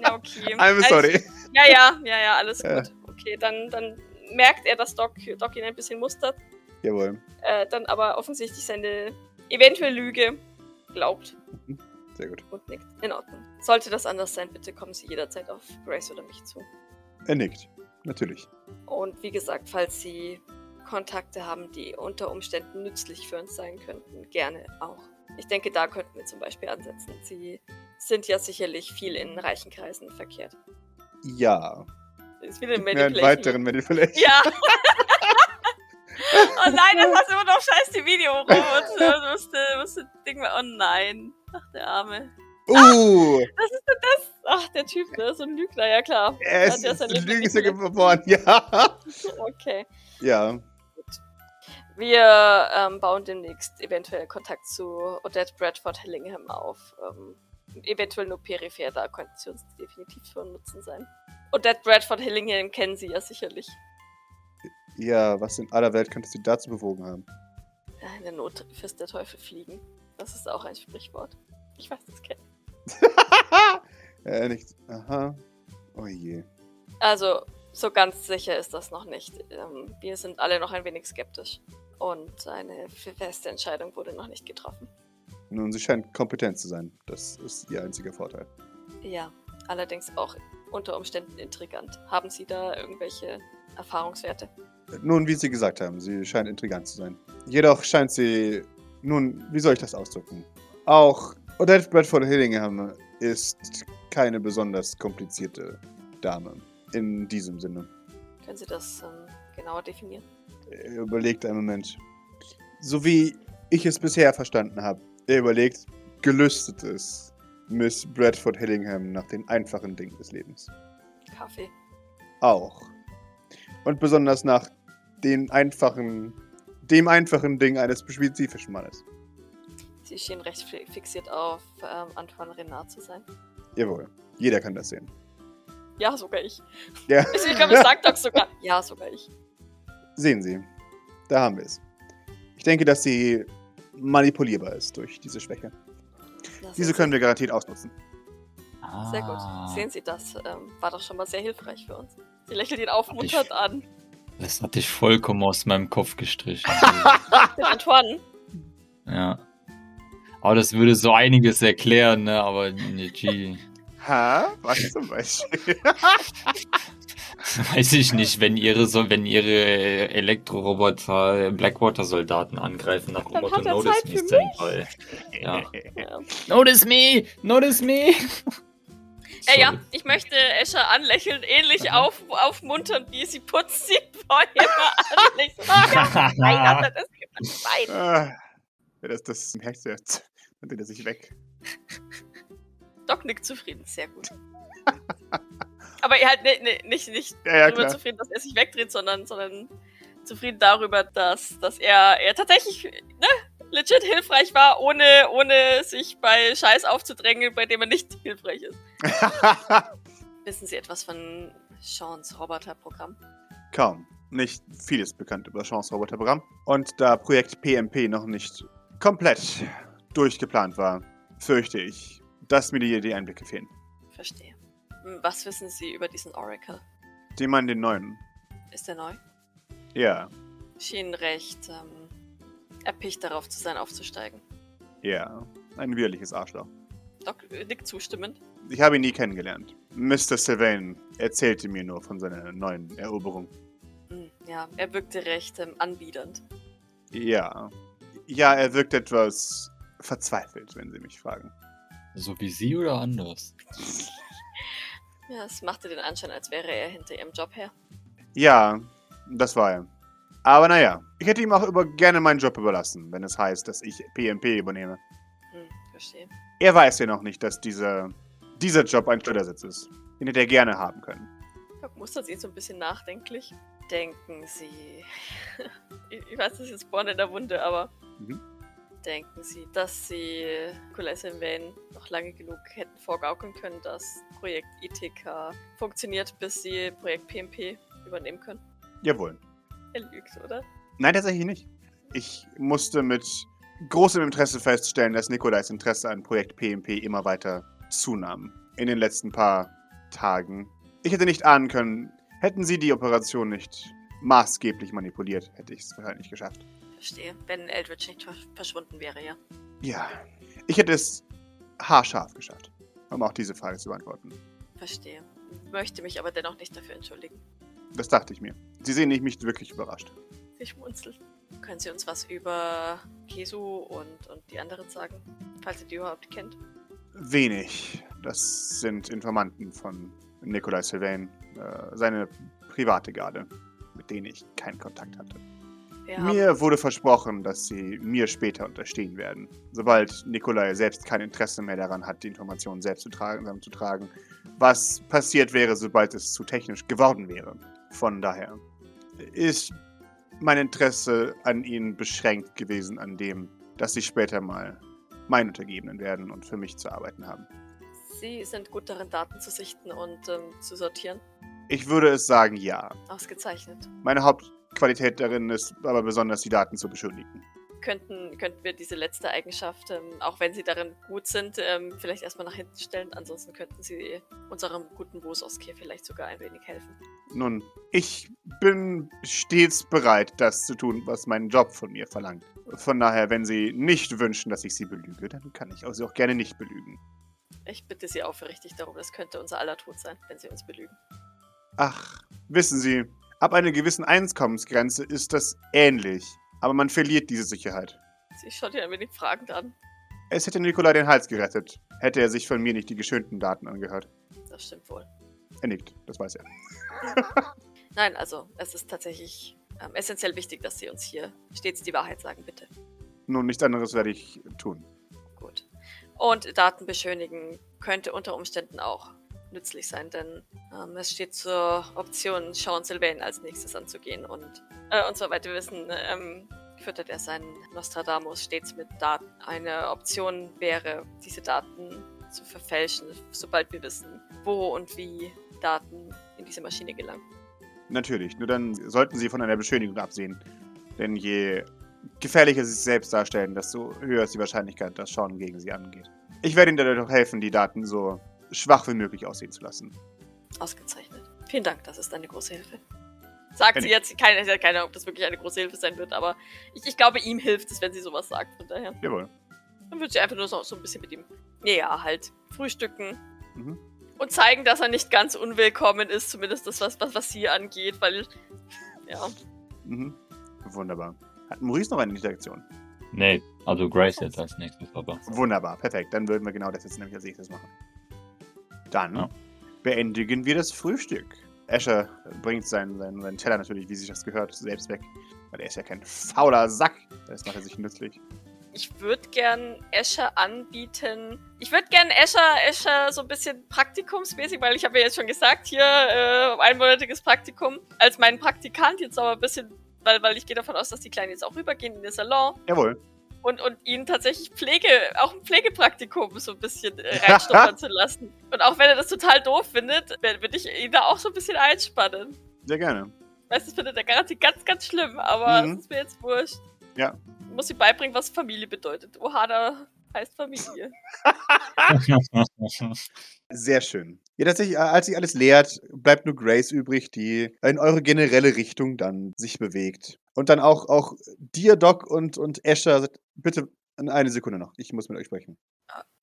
Ja, okay. I'm Also, sorry. Ja, ja, ja, ja, alles Ja. gut. Okay, dann, dann merkt er, dass Doc, Doc ihn ein bisschen mustert, Jawohl. äh, dann aber offensichtlich seine eventuelle Lüge glaubt Sehr gut. und nickt. In Ordnung. Sollte das anders sein, bitte kommen Sie jederzeit auf Grace oder mich zu. Er nickt. Natürlich. Und wie gesagt, falls Sie Kontakte haben, die unter Umständen nützlich für uns sein könnten, gerne auch. Ich denke, da könnten wir zum Beispiel ansetzen. Sie sind ja sicherlich viel in reichen Kreisen verkehrt. Ja. Ist wieder ein mir einen Manipulation. weiteren Manipulation. Ja. oh nein, das hast immer noch scheiß die Video rum. Und du musst, äh, musst das Ding. Oh nein. Ach, der Arme. Uh! Was ist denn das? Ach, der Typ, ne? So ein Lügner, ja klar. Er ist, ja ist ja manipuliert. geboren. Ja. Okay. Ja. Wir ähm, bauen demnächst eventuell Kontakt zu Odette Bradford Hillingham auf. Ähm, eventuell nur peripher, da könnten sie uns definitiv von Nutzen sein. Odette Bradford Hillingham kennen Sie ja sicherlich. Ja, was in aller Welt könnte sie dazu bewogen haben? In der Not fürst der Teufel fliegen. Das ist auch ein Sprichwort. Ich weiß, das kennt. er nickt. Aha. Oh je. Also, so ganz sicher ist das noch nicht. Ähm, wir sind alle noch ein wenig skeptisch. Und eine feste Entscheidung wurde noch nicht getroffen. Nun, sie scheint kompetent zu sein. Das ist ihr einziger Vorteil. Ja, allerdings auch unter Umständen intrigant. Haben Sie da irgendwelche Erfahrungswerte? Nun, wie Sie gesagt haben, sie scheint intrigant zu sein. Jedoch scheint sie. Nun, wie soll ich das ausdrücken? Auch Odette Bradford Hillingham ist keine besonders komplizierte Dame. In diesem Sinne. Können Sie das ähm, genauer definieren? Er überlegt einen Moment. So wie ich es bisher verstanden habe, er überlegt, gelüstet ist Miss Bradford Hillingham nach den einfachen Dingen des Lebens. Kaffee. Auch. Und besonders nach den einfachen, dem einfachen Ding eines spezifischen Mannes. Sie schien recht fi- fixiert auf ähm, Antoine Renard zu sein. Jawohl. Jeder kann das sehen. Ja, sogar ich. Ja. Ich glaube, es sagt doch sogar. Ja, sogar ich. Sehen Sie. Da haben wir es. Ich denke, dass sie manipulierbar ist durch diese Schwäche. Das Diese können wir garantiert ausnutzen. Sehr gut. Ah, Sehen Sie, das ähm, war doch schon mal sehr hilfreich für uns. Sie lächelt ihn aufmunternd an. Das hatte ich vollkommen aus meinem Kopf gestrichen. Den Antoine. ja. Aber das würde so einiges erklären, ne? Aber ne, gee. Ha? Was zum Beispiel? Weiß ich nicht, wenn ihre so, wenn ihre Elektroroboter Blackwater-Soldaten angreifen nach dem Dann Motto hat er Notice Zeit me, für Senpai. Ja. Ja. Notice me! Notice me! Äh, ja, ich möchte Escher anlächeln, ähnlich auf, aufmunternd, wie sie putzt sie vorher an. Ich so, ja, nein, hat er das gemacht? Nein. Ah, das das merkt, jetzt, dann dreht er sich weg. Doc nickt zufrieden, sehr gut. Aber er halt ne, ne, nicht, nicht Ja, ja, darüber klar. zufrieden, dass er sich wegdreht, sondern, sondern zufrieden darüber, dass, dass er, er tatsächlich ne, legit hilfreich war, ohne, ohne sich bei Scheiß aufzudrängen, bei dem er nicht hilfreich ist. Wissen Sie etwas von Seans Roboterprogramm? Kaum. Nicht vieles bekannt über Chance Roboterprogramm. Und da Projekt PMP noch nicht komplett durchgeplant war, fürchte ich, dass mir die, die Einblicke fehlen. Verstehe. Was wissen Sie über diesen Oracle? Die meinen den neuen. Ist er neu? Ja, Schien recht ähm, erpicht darauf zu sein, aufzusteigen. ja. Ein widerliches Arschloch. Doc äh, nickt zustimmend. Ich habe ihn nie kennengelernt. Mr. Sylvain erzählte mir nur von seiner neuen Eroberung. Hm, ja, er wirkte recht ähm, anbiedernd. Ja. Ja, er wirkt etwas verzweifelt, wenn Sie mich fragen. So wie sie oder anders? Ja, es machte den Anschein, als wäre er hinter ihrem Job her. Ja, das war er. Aber naja, ich hätte ihm auch über gerne meinen Job überlassen, wenn es heißt, dass ich PMP übernehme. Hm, verstehe. Er weiß ja noch nicht, dass dieser, dieser Job ein Schleudersitz ist. Den hätte er gerne haben können. Doc mustert sie so ein bisschen nachdenklich. Denken Sie. ich, ich weiß, das ist jetzt Born in der Wunde, aber. Mhm. Denken Sie, dass Sie Colette Wayne noch lange genug hätten vorgaukeln können, dass Projekt ITK funktioniert, bis Sie Projekt PMP übernehmen können? Jawohl. Er lügt, oder? Nein, tatsächlich nicht. Ich musste mit großem Interesse feststellen, dass Nikolais Interesse an Projekt PMP immer weiter zunahm. In den letzten paar Tagen. Ich hätte nicht ahnen können, hätten sie die Operation nicht maßgeblich manipuliert, hätte ich es wahrscheinlich geschafft. Verstehe. Wenn Eldritch nicht ver- verschwunden wäre, ja. Ja, ich hätte es haarscharf geschafft, um auch diese Frage zu beantworten. Verstehe. Möchte mich aber dennoch nicht dafür entschuldigen. Das dachte ich mir. Sie sehen nicht mich wirklich überrascht. Sie schmunzelt. Können Sie uns was über Kesu und, und die anderen sagen? Falls ihr die überhaupt kennt. Wenig. Das sind Informanten von Nikolai Sylvain, äh, seine private Garde, mit denen ich keinen Kontakt hatte. Mir wurde versprochen, dass sie mir später unterstehen werden. Sobald Nikolai selbst kein Interesse mehr daran hat, die Informationen selbst zu tragen, zusammenzutragen. Was passiert wäre, sobald es zu technisch geworden wäre. Von daher ist mein Interesse an ihnen beschränkt gewesen, an dem, dass sie später mal mein Untergebenen werden und für mich zu arbeiten haben. Sie sind gut darin, Daten zu sichten und ähm, zu sortieren. Ich würde es sagen, ja. Ausgezeichnet. Meine Hauptqualität darin ist aber besonders, die Daten zu beschönigen. Könnten, könnten wir diese letzte Eigenschaft, ähm, auch wenn Sie darin gut sind, ähm, vielleicht erstmal nach hinten stellen. Ansonsten könnten Sie unserem guten Wososkir vielleicht sogar ein wenig helfen. Nun, ich bin stets bereit, das zu tun, was mein Job von mir verlangt. Von daher, wenn Sie nicht wünschen, dass ich Sie belüge, dann kann ich Sie auch gerne nicht belügen. Ich bitte Sie aufrichtig darum, das könnte unser aller Tod sein, wenn Sie uns belügen. Ach, wissen Sie, ab einer gewissen Einkommensgrenze ist das ähnlich, aber man verliert diese Sicherheit. Sie schaut ihn ein wenig fragend an. Es hätte Nikolai den Hals gerettet, hätte er sich von mir nicht die geschönten Daten angehört. Das stimmt wohl. Er nickt, das weiß er. Nein, also es ist tatsächlich ähm, essentiell wichtig, dass Sie uns hier stets die Wahrheit sagen, bitte. Nun, nichts anderes werde ich tun. Gut. Und Daten beschönigen könnte unter Umständen auch nützlich sein, denn ähm, es steht zur Option, Sean Sylvain als nächstes anzugehen und, äh, und soweit wir wissen, ähm, füttert er seinen Nostradamus stets mit Daten. Eine Option wäre, diese Daten zu verfälschen, sobald wir wissen, wo und wie Daten in diese Maschine gelangen. Natürlich, nur dann sollten Sie von einer Beschönigung absehen. Denn je gefährlicher sie sich selbst darstellen, desto höher ist die Wahrscheinlichkeit, dass Sean gegen sie angeht. Ich werde Ihnen dadurch helfen, die Daten so schwach wie möglich aussehen zu lassen. Ausgezeichnet. Vielen Dank, das ist eine große Hilfe. Sagt Kenn sie jetzt, keine, sie hat keine Ahnung, ob das wirklich eine große Hilfe sein wird, aber ich, ich glaube, ihm hilft es, wenn sie sowas sagt. Von daher. Jawohl. Dann wird sie einfach nur so, so ein bisschen mit ihm, ja, halt, frühstücken. Mhm. Und zeigen, dass er nicht ganz unwillkommen ist, zumindest das, was, was, was sie angeht, weil, ja. Mhm. Wunderbar. Hat Maurice noch eine Interaktion? Nee, also Grace jetzt als nächstes, aber. Wunderbar, perfekt. Dann würden wir genau das jetzt nämlich als nächstes machen. Dann Ja. beendigen wir das Frühstück. Escher bringt seinen, seinen, seinen Teller natürlich, wie sich das gehört, selbst weg. Weil er ist ja kein fauler Sack. Das macht er sich nützlich. Ich würde gern Escher anbieten. Ich würde gern Escher, Escher so ein bisschen praktikumsmäßig, weil ich habe ja jetzt schon gesagt, hier äh, einmonatiges Praktikum als mein Praktikant, jetzt aber ein bisschen, weil, weil ich gehe davon aus, dass die Kleinen jetzt auch rübergehen in den Salon Jawohl. Und, und ihnen tatsächlich Pflege, auch ein Pflegepraktikum so ein bisschen äh, reinschnuppern zu lassen. Und auch wenn er das total doof findet, würde ich ihn da auch so ein bisschen einspannen. Sehr gerne. Weißt du, das findet er garantiert ganz, ganz schlimm, aber Mhm. es ist mir jetzt wurscht. Ja. Ich muss ihm beibringen, was Familie bedeutet. Ohana heißt Familie. Sehr schön. Ja, tatsächlich, äh, als sich alles leert, bleibt nur Grace übrig, die in eure generelle Richtung dann sich bewegt. Und dann auch, auch dir, Doc und, und Escher, bitte eine Sekunde noch. Ich muss mit euch sprechen.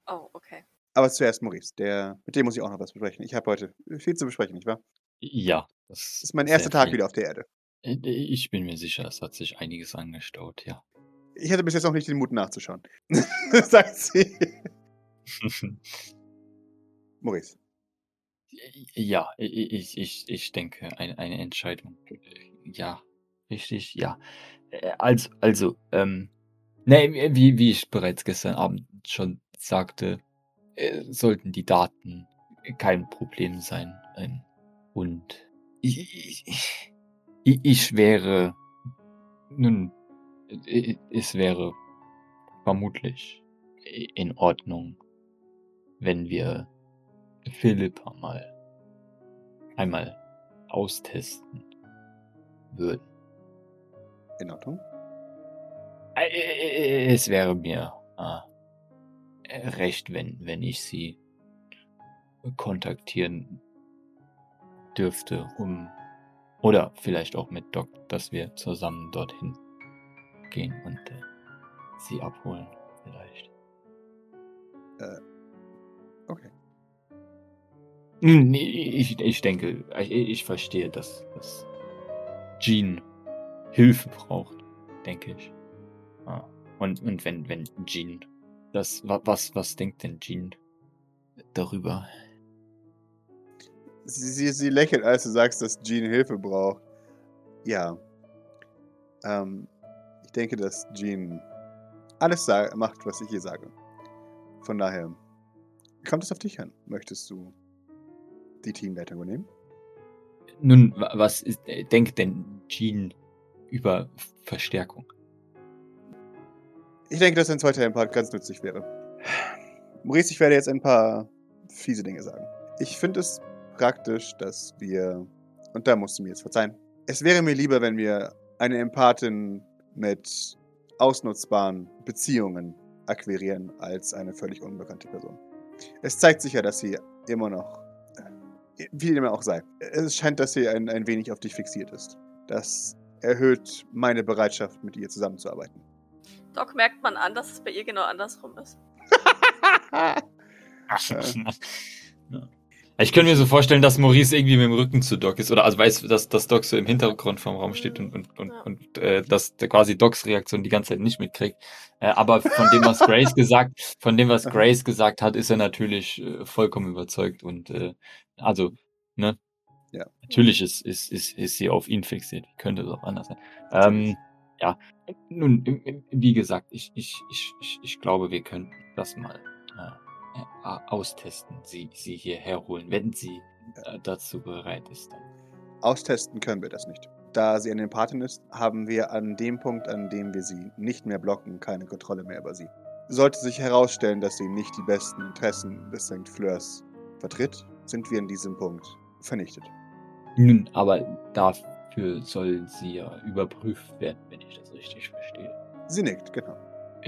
Oh, okay. Aber zuerst Maurice, der, mit dem muss ich auch noch was besprechen. Ich habe heute viel zu besprechen, nicht wahr? ja, das ist mein erster Tag viel. wieder auf der Erde. Ich bin mir sicher, es hat sich einiges angestaut, ja. Ich hatte bis jetzt noch nicht den Mut nachzuschauen. Sagt sie. Maurice. Ja, ich, ich, ich denke, eine, eine Entscheidung. Ja, richtig, ja. Äh, Also, also, ähm, ne, wie, wie ich bereits gestern Abend schon sagte, äh, sollten die Daten kein Problem sein. Ähm, und ich, ich, ich, wäre, nun, äh, es wäre vermutlich in Ordnung, wenn wir Philippa mal einmal austesten würden. In Ordnung. Äh, Es wäre mir äh, recht, wenn, wenn ich sie kontaktieren dürfte, um oder vielleicht auch mit Doc, dass wir zusammen dorthin gehen und äh, sie abholen, vielleicht. Okay. Ich, ich denke, ich, ich verstehe, dass, dass Jean Hilfe braucht, denke ich. Und, und wenn, wenn Jean das, wa- was, was denkt denn Jean darüber? Sie, sie, sie lächelt, als du sagst, dass Jean Hilfe braucht. Ja. Ähm, ich denke, dass Jean alles macht, was ich ihr sage. Von daher kommt es auf dich an. Möchtest du die Teamleitung übernehmen? Nun, wa- was ist, äh, denkt denn Jean über Verstärkung? Ich denke, dass ein zweiter Part ganz nützlich wäre. Maurice, ich werde jetzt ein paar fiese Dinge sagen. Ich finde es praktisch, dass wir, und da musst du mir jetzt verzeihen, es wäre mir lieber, wenn wir eine Empathin mit ausnutzbaren Beziehungen akquirieren, als eine völlig unbekannte Person. Es zeigt sich ja, dass sie immer noch, wie dem auch sei, es scheint, dass sie ein, ein wenig auf dich fixiert ist. Das erhöht meine Bereitschaft, mit ihr zusammenzuarbeiten. Doc merkt man an, dass es bei ihr genau andersrum ist. Ich könnte mir so vorstellen, dass Maurice irgendwie mit dem Rücken zu Doc ist. Oder also weiß, dass, dass Doc so im Hintergrund vom Raum steht und, und, und, Ja. und äh, dass der quasi Docs Reaktion die ganze Zeit nicht mitkriegt. Äh, aber von dem, was Grace gesagt, von dem, was Grace gesagt hat, ist er natürlich äh, vollkommen überzeugt. Und äh, also, ne? Ja. Natürlich ist, ist, ist, ist sie auf ihn fixiert. Könnte es auch anders sein? Ähm, ja. Nun, wie gesagt, ich, ich, ich, ich, ich glaube, wir könnten das mal äh, äh, austesten, sie, sie hierher holen, wenn sie äh, dazu bereit ist. Dann. Austesten können wir das nicht. Da sie eine Empathin ist, haben wir an dem Punkt, an dem wir sie nicht mehr blocken, keine Kontrolle mehr über sie. Sollte sich herausstellen, dass sie nicht die besten Interessen des St. Fleurs vertritt, sind wir an diesem Punkt vernichtet. Nun, aber dafür soll sie ja überprüft werden, wenn ich das richtig verstehe. Sie nickt, genau.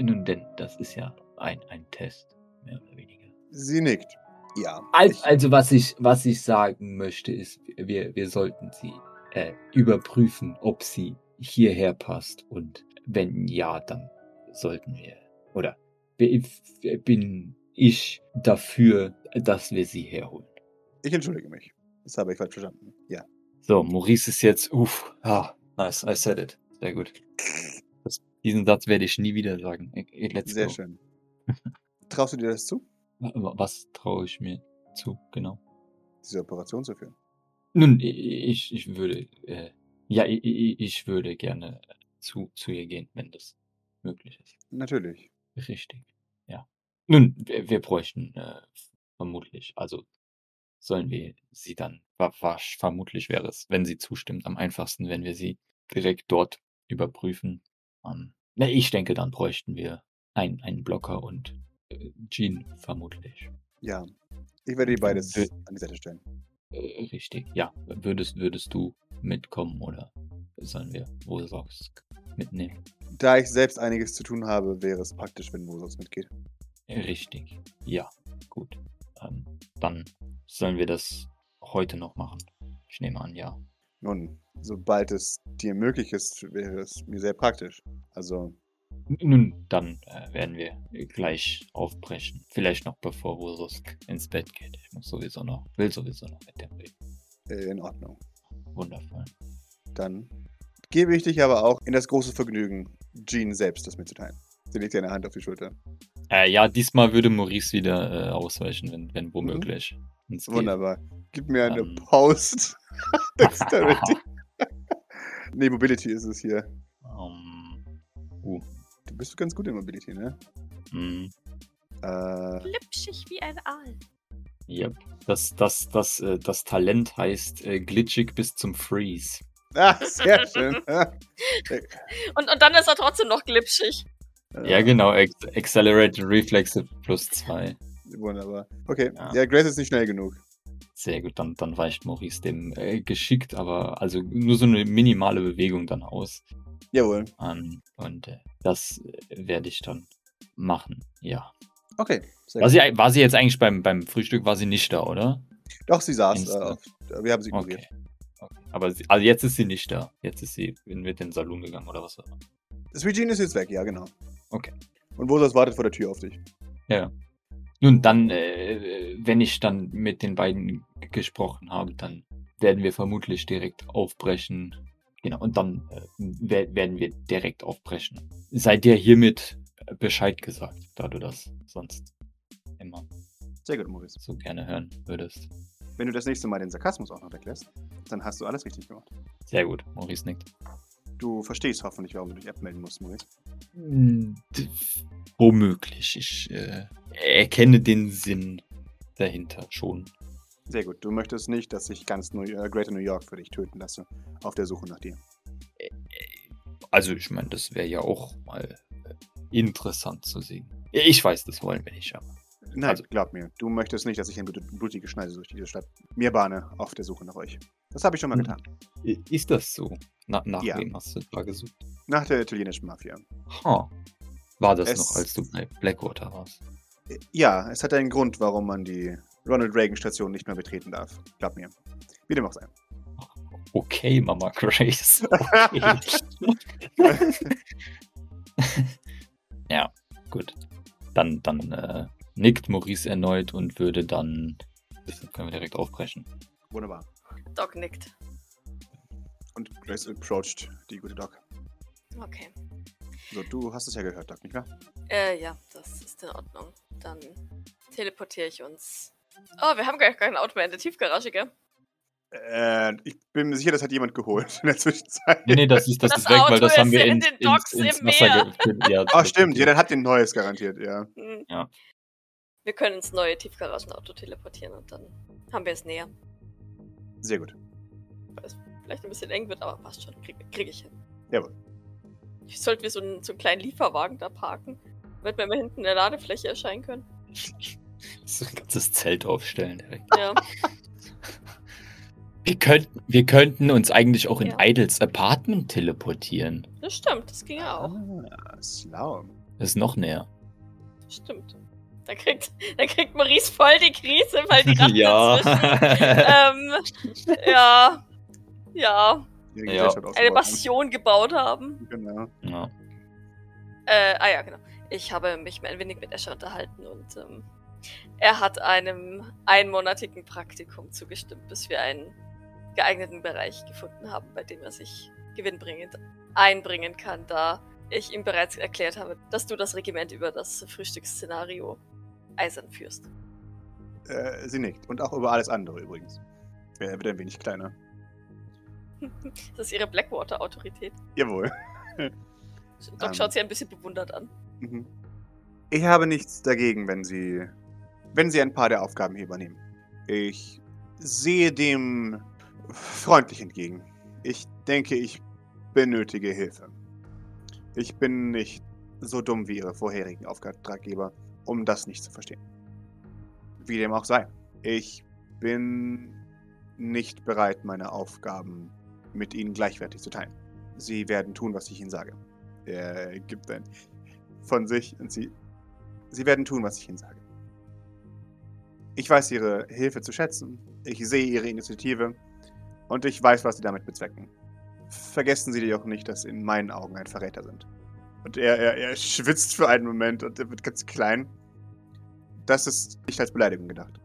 Nun denn, das ist ja ein, ein Test, mehr oder weniger. Sie nickt. Ja. Also, also was ich was ich sagen möchte ist, wir wir sollten sie äh, überprüfen, ob sie hierher passt und wenn ja, dann sollten wir oder bi- bin ich dafür, dass wir sie herholen. Ich entschuldige mich. Das habe ich falsch verstanden. Ja. So, Maurice ist jetzt, uff, ah, nice, I said it. Sehr gut. Das, diesen Satz werde ich nie wieder sagen. Eh, Let's Sehr go. schön. Traust du dir das zu, Wa- Was traue ich mir zu, genau? diese Operation zu führen? Nun, ich, ich würde, äh, ja, i- i- ich würde gerne zu, zu ihr gehen, wenn das möglich ist. Natürlich. Richtig, ja. Nun, wir, wir bräuchten äh, vermutlich, also sollen wir sie dann, vermutlich wäre es, wenn sie zustimmt, am einfachsten, wenn wir sie direkt dort überprüfen. Ähm, na, ich denke, dann bräuchten wir ein, einen Blocker und äh, Jean vermutlich. Ja. Ich werde die beides Wö- an die Seite stellen. Äh, richtig, ja. Würdest, würdest du mitkommen oder sollen wir Wososk mitnehmen? Da ich selbst einiges zu tun habe, wäre es praktisch, wenn Mosos mitgeht. Richtig, ja, gut. Ähm, dann sollen wir das heute noch machen. Ich nehme an, ja. Nun, sobald es dir möglich ist, wäre es mir sehr praktisch. Also, Nun, dann äh, werden wir gleich aufbrechen. Vielleicht noch bevor Wososk ins Bett geht. Ich muss sowieso noch, will sowieso noch mit dem reden. äh, in Ordnung. Wundervoll. Dann gebe ich dich aber auch in das große Vergnügen, Jean selbst das mitzuteilen. Sie legt dir eine Hand auf die Schulter. Äh, ja, diesmal würde Maurice wieder äh, ausweichen, wenn, wenn womöglich. Geht. Wunderbar. Gib mir eine Ähm. Post. Dexterity. nee, Mobility ist es hier. Ähm, uh, Du bist ganz gut in Mobility, ne? mh. Äh, Glitschig wie ein Aal. Yep. Das, das, das, äh, das Talent heißt äh, glitchig bis zum Freeze. ah, sehr schön. Und, und dann ist er trotzdem noch glitschig. Ja, genau. Ex Accelerated Reflexe plus zwei. Wunderbar. Okay, Ja. ja, Grace ist nicht schnell genug. Sehr gut, dann, dann weicht Maurice dem äh, geschickt, aber also nur so eine minimale Bewegung dann aus. Jawohl. Ähm, und äh, das äh, werde ich dann machen. Ja. Okay, sehr War gut. sie, war sie jetzt eigentlich beim, beim Frühstück, war sie nicht da, oder? Doch, sie saß. Äh, auf, wir haben sie ignoriert. Okay. okay. Aber sie, also jetzt ist sie nicht da. Jetzt ist sie mit in den Salon gegangen oder was auch immer. Sweet Jean ist jetzt weg, ja, genau. Okay. Und Wosos wartet vor der Tür auf dich. Ja. Nun, dann, äh, wenn ich dann mit den beiden gesprochen habe, dann werden wir vermutlich direkt aufbrechen. Genau, und dann äh, wer- werden wir direkt aufbrechen. Sei dir hiermit äh, Bescheid gesagt, da du das sonst immer Sehr gut, Maurice. so gerne hören würdest. Wenn du das nächste Mal den Sarkasmus auch noch weglässt, dann hast du alles richtig gemacht. Sehr gut, Maurice nickt. Du verstehst hoffentlich, warum du dich abmelden musst, Maurice. Hm, Womöglich. Ich äh, erkenne den Sinn dahinter schon. Sehr gut. Du möchtest nicht, dass ich ganz New äh, Greater New York für dich töten lasse, auf der Suche nach dir. Also, ich meine, das wäre ja auch mal äh, interessant zu sehen. Ich weiß, das wollen wir nicht, aber. Nein, Also- glaub mir. Du möchtest nicht, dass ich eine blut- blutige Schneide durch diese Stadt mir bahne auf der Suche nach euch. Das habe ich schon mal Hm. getan. Ist das so? Na, nach Ja. wem hast du da gesucht? Nach der italienischen Mafia. Ha. War das Es- noch, als du bei Blackwater warst? Äh, Ja, es hat einen Grund, warum man die Ronald Reagan Station nicht mehr betreten darf. Glaub mir. Wie dem auch sei. Okay, Mama Grace. Okay. ja, gut. Dann, dann äh, nickt Maurice erneut und würde dann. Das können wir direkt aufbrechen. Wunderbar. Doc nickt. Und Grace approached die gute Doc. Okay. So, du hast es ja gehört, Doc, nicht wahr? Äh, ja, das ist in Ordnung. Dann teleportiere ich uns. Oh, wir haben gar kein Auto mehr in der Tiefgarage, gell? Äh, ich bin mir sicher, das hat jemand geholt in der Zwischenzeit. Nee, nee, das ist, das Das ist weg, weil Auto das haben wir in ins, den ins, Docks ins im Wasser Meer. Ja, Ah, stimmt. Ja, dann hat den neues garantiert, ja. Hm. Ja. Wir können ins neue Tiefgaragenauto teleportieren und dann haben wir es näher. Sehr gut. Vielleicht ein bisschen eng wird, aber passt schon. Krieg, krieg ich hin. Jawohl. Ich sollte wir so einen, so einen kleinen Lieferwagen da parken, damit wir immer hinten in der Ladefläche erscheinen können. So ein ganzes Zelt aufstellen direkt. Ja. Wir könnten, wir könnten uns eigentlich auch in Ja. Idols Apartment teleportieren. Das stimmt, das ging ja auch. Ah, schlau. Das ist noch näher. Stimmt. Dann kriegt, dann kriegt Maurice voll die Krise, weil die Ratten Ja. dazwischen, ähm, ja, ja, Ja. Gesellschaft eine Bastion gebaut haben. haben. Genau. ja. Äh, ah ja, genau. Ich habe mich ein wenig mit Escher unterhalten und ähm, er hat einem einmonatigen Praktikum zugestimmt, bis wir einen geeigneten Bereich gefunden haben, bei dem er sich gewinnbringend einbringen kann, da ich ihm bereits erklärt habe, dass du das Regiment über das Frühstücksszenario eisern führst. Äh, sie nickt. Und auch über alles andere übrigens. Er wird ein wenig kleiner. Das ist ihre Blackwater-Autorität. Jawohl. Doc Ähm. schaut sie ein bisschen bewundert an. Mhm. Ich habe nichts dagegen, wenn Sie, wenn Sie ein paar der Aufgaben hier übernehmen. Ich sehe dem freundlich entgegen. Ich denke, ich benötige Hilfe. Ich bin nicht so dumm wie Ihre vorherigen Auftraggeber, um das nicht zu verstehen. Wie dem auch sei. Ich bin nicht bereit, meine Aufgaben mit Ihnen gleichwertig zu teilen. Sie werden tun, was ich Ihnen sage. Er gibt ein von sich und sie. Sie werden tun, was ich ihnen sage. Ich weiß ihre Hilfe zu schätzen. Ich sehe ihre Initiative. Und ich weiß, was sie damit bezwecken. Vergessen Sie jedoch nicht, dass Sie in meinen Augen ein Verräter sind. Und er, er, er schwitzt für einen Moment und er wird ganz klein. Das ist nicht als Beleidigung gedacht.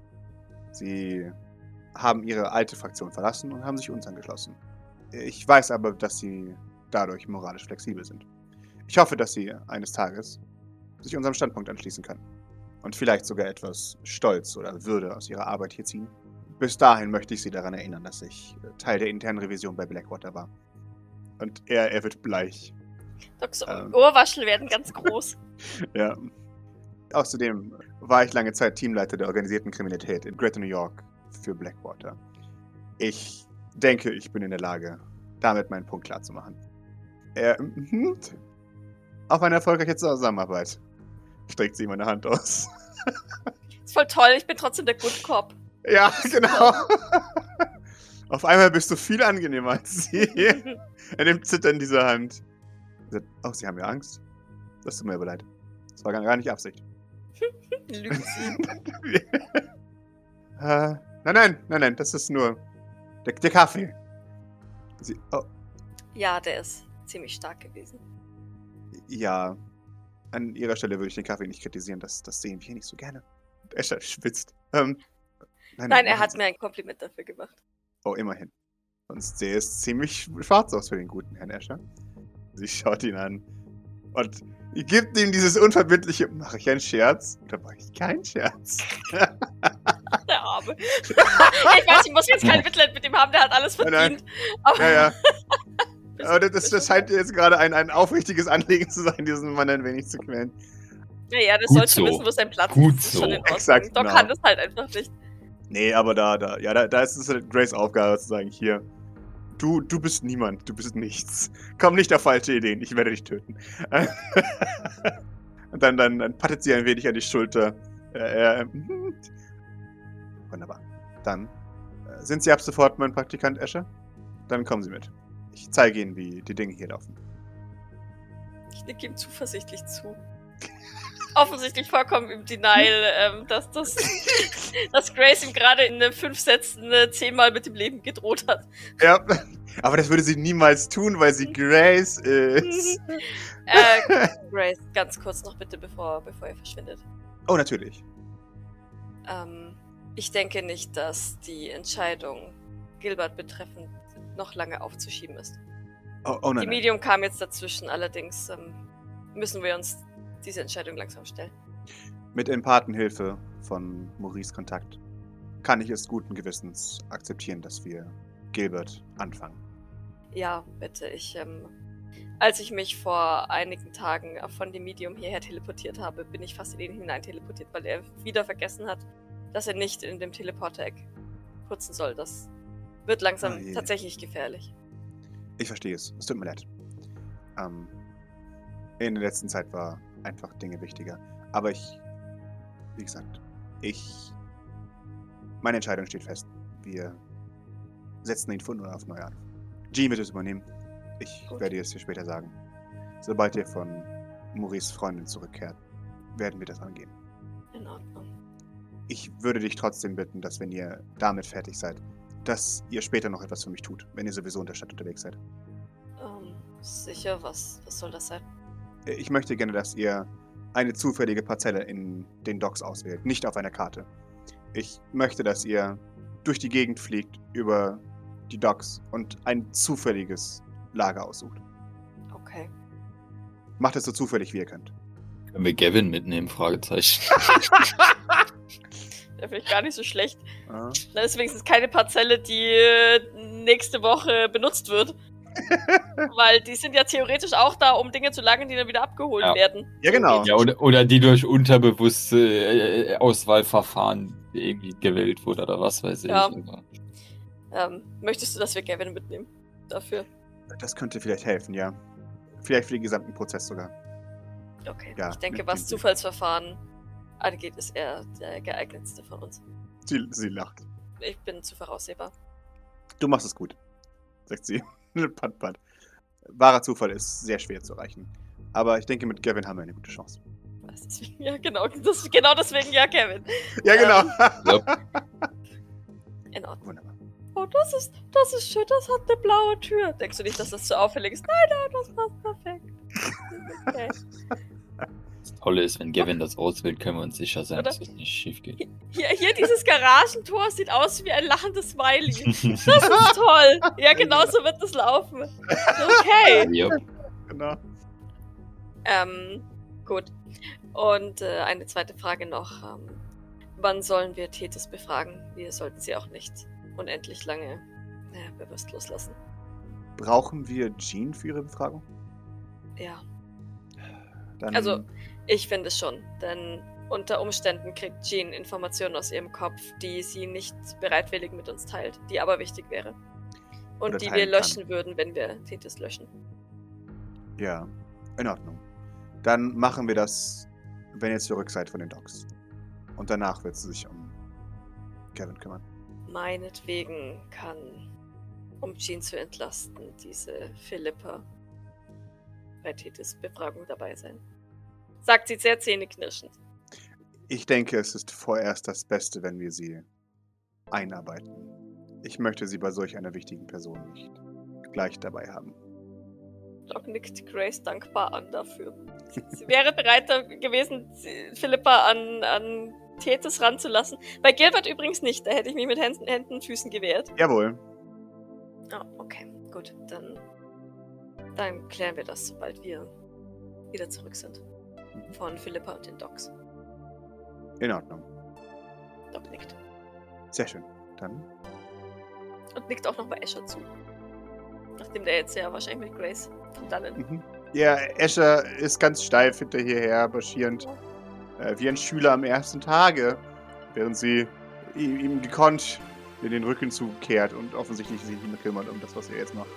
Sie haben ihre alte Fraktion verlassen und haben sich uns angeschlossen. Ich weiß aber, dass sie dadurch moralisch flexibel sind. Ich hoffe, dass Sie eines Tages sich unserem Standpunkt anschließen können. Und vielleicht sogar etwas Stolz oder Würde aus Ihrer Arbeit hier ziehen. Bis dahin möchte ich Sie daran erinnern, dass ich Teil der internen Revision bei Blackwater war. Und er, er wird bleich. Docs Ähm. Ohrwaschel werden ganz groß. Ja. Außerdem war ich lange Zeit Teamleiter der organisierten Kriminalität in Greater New York für Blackwater. Ich denke, ich bin in der Lage, damit meinen Punkt klar zu machen. Er, mhm. auf eine erfolgreiche Zusammenarbeit. Streckt sie ihm eine Hand aus. ist voll toll, ich bin trotzdem der Good Cop. Ja, genau. auf einmal bist du viel angenehmer als sie. er nimmt zitternd diese Hand. Oh, Sie haben ja Angst? Das tut mir aber leid. Das war gar gar nicht Absicht. Lügt sie. äh, nein, nein, nein, nein, das ist nur der, der Kaffee. Sie, oh, Ja, der ist ziemlich stark gewesen. ja, an ihrer Stelle würde ich den Kaffee nicht kritisieren, das, das sehen wir nicht so gerne. Escher schwitzt. Ähm, Nein, er machen hat mir ein Kompliment dafür gemacht. Oh, immerhin. Sonst sähe es ziemlich schwarz aus für den guten Herrn Escher. Sie schaut ihn an und gibt ihm dieses unverbindliche, mache ich einen Scherz oder mache ich keinen Scherz? Arme. ich weiß, ich muss jetzt kein Mitleid mit ihm haben, der hat alles Nein, nein. verdient. Aber Ja, ja. Aber das, das, das scheint jetzt gerade ein, ein aufrichtiges Anliegen zu sein, diesen Mann ein wenig zu quälen. ja, ja, der Gut sollte so. wissen, wo sein Platz Gut ist. Das so. Exakt, Doc genau. kann das halt einfach nicht. Nee, aber da, da, ja, da, da ist es halt Grace Aufgabe zu sagen, hier, du, du bist niemand, du bist nichts. Komm nicht auf falsche Ideen, ich werde dich töten. Und dann, dann, dann pattet sie ein wenig an die Schulter. Äh, äh. Wunderbar. Dann äh, sind Sie ab sofort mein Praktikant Escher? Dann kommen Sie mit. Ich zeige Ihnen, wie die Dinge hier laufen. Ich nicke ihm zuversichtlich zu. Offensichtlich vollkommen im Denial, ähm, dass, das, dass Grace ihm gerade in äh, fünf Sätzen äh, zehnmal mit dem Leben gedroht hat. Ja, aber das würde sie niemals tun, weil sie Grace ist. Äh, Grace, ganz kurz noch bitte, bevor, bevor ihr verschwindet. Oh, natürlich. Ähm, ich denke nicht, dass die Entscheidung Gilbert betreffend noch lange aufzuschieben ist. Oh, oh nein, die nein. Medium kam jetzt dazwischen, allerdings ähm, müssen wir uns diese Entscheidung langsam stellen. Mit Empathenhilfe von Maurice Kontakt kann ich es guten Gewissens akzeptieren, dass wir Gilbert anfangen. Ja, bitte. Ich, ähm, als ich mich vor einigen Tagen von dem Medium hierher teleportiert habe, bin ich fast in ihn hinein teleportiert, weil er wieder vergessen hat, dass er nicht in dem Teleporter-Eck putzen soll. Das wird langsam Ah, tatsächlich gefährlich. Ich verstehe es. Es tut mir leid. Ähm, in der letzten Zeit war einfach Dinge wichtiger. Aber ich, wie gesagt, ich, meine Entscheidung steht fest. Wir setzen ihn von nun auf neu an. Jean wird es übernehmen. Ich Gut. werde es dir später sagen. Sobald ihr von Maurice Freundin zurückkehrt, werden wir das angehen. In Ordnung. Ich würde dich trotzdem bitten, dass wenn ihr damit fertig seid, dass ihr später noch etwas für mich tut, wenn ihr sowieso in der Stadt unterwegs seid. Ähm, sicher, was, was soll das sein? Äh, Ich möchte gerne, dass ihr eine zufällige Parzelle in den Docks auswählt, nicht auf einer Karte. Ich möchte, dass ihr durch die Gegend fliegt über die Docks und ein zufälliges Lager aussucht. Okay. Macht es so zufällig, wie ihr könnt. Können wir Gavin mitnehmen? Fragezeichen. Wäre vielleicht gar nicht so schlecht. Ah. Da ist wenigstens keine Parzelle, die äh, nächste Woche benutzt wird. Weil die sind ja theoretisch auch da, um Dinge zu lagern, die dann wieder abgeholt Ja. werden. Ja, genau. Ja, oder, oder die durch unterbewusste äh, Auswahlverfahren irgendwie gewählt wurde oder was weiß ich. Ja. Aber- Ähm, möchtest du, dass wir Gavin mitnehmen? Dafür? Das könnte vielleicht helfen, ja. Vielleicht für den gesamten Prozess sogar. Okay. Ja, ich denke, was Zufallsverfahren angeht, ist er der geeignetste von uns. Sie, sie lacht. Ich bin zu voraussehbar. Du machst es gut, sagt sie. pat, pat. Wahrer Zufall ist sehr schwer zu erreichen. Aber ich denke, mit Gavin haben wir eine gute Chance. Was, Deswegen, ja, genau. Das, genau deswegen ja, Kevin. Ja, genau. In Ordnung. Wunderbar. Oh, das ist, das ist schön, das hat eine blaue Tür. Denkst du nicht, dass das zu auffällig ist? Nein, nein, das passt perfekt. Okay. Das Tolle ist, wenn Gavin das auswählt, können wir uns sicher sein, Oder? dass es nicht schief geht. Hier, hier, dieses Garagentor sieht aus wie ein lachendes Smiley. Das ist toll. Ja, genau so wird es laufen. Okay. Jupp. genau. Ähm, gut. Und äh, eine zweite Frage noch. Ähm, wann sollen wir Tethys befragen? Wir sollten sie auch nicht unendlich lange äh, bewusstlos lassen. Brauchen wir Jean für ihre Befragung? Ja, Dann, Also- ich finde es schon. Denn unter Umständen kriegt Jean Informationen aus ihrem Kopf, die sie nicht bereitwillig mit uns teilt, die aber wichtig wäre. Und Oder die wir teilen kann. löschen würden, wenn wir Tethys löschen. Ja, in Ordnung. Dann machen wir das, wenn ihr zurück seid von den Docs. Und danach wird sie sich um Kevin kümmern. Meinetwegen kann, um Jean zu entlasten, diese Philippa bei Tethys Befragung dabei sein. Sagt sie sehr zähneknirschend. Ich denke, es ist vorerst das Beste, wenn wir sie einarbeiten. Ich möchte sie bei solch einer wichtigen Person nicht gleich dabei haben. Doc nickt Grace dankbar an dafür. Sie, sie wäre bereit gewesen, Philippa an, an Tethys ranzulassen. Bei Gilbert übrigens nicht, da hätte ich mich mit Händen, Händen und Füßen gewehrt. Jawohl. Ah, okay, gut, dann, dann klären wir das, sobald wir wieder zurück sind. Von Philippa und den Docs. In Ordnung. Doc nickt. Sehr schön. Dann Und nickt auch noch bei Escher zu. Nachdem der jetzt ja wahrscheinlich mit Grace dann in Mhm. Ja, Escher ist ganz steif hinter hierher, marschierend. Äh, wie ein Schüler am ersten Tage, während sie ihm gekonnt in den Rücken zukehrt und offensichtlich sich nicht mehr kümmert um das, was er jetzt macht.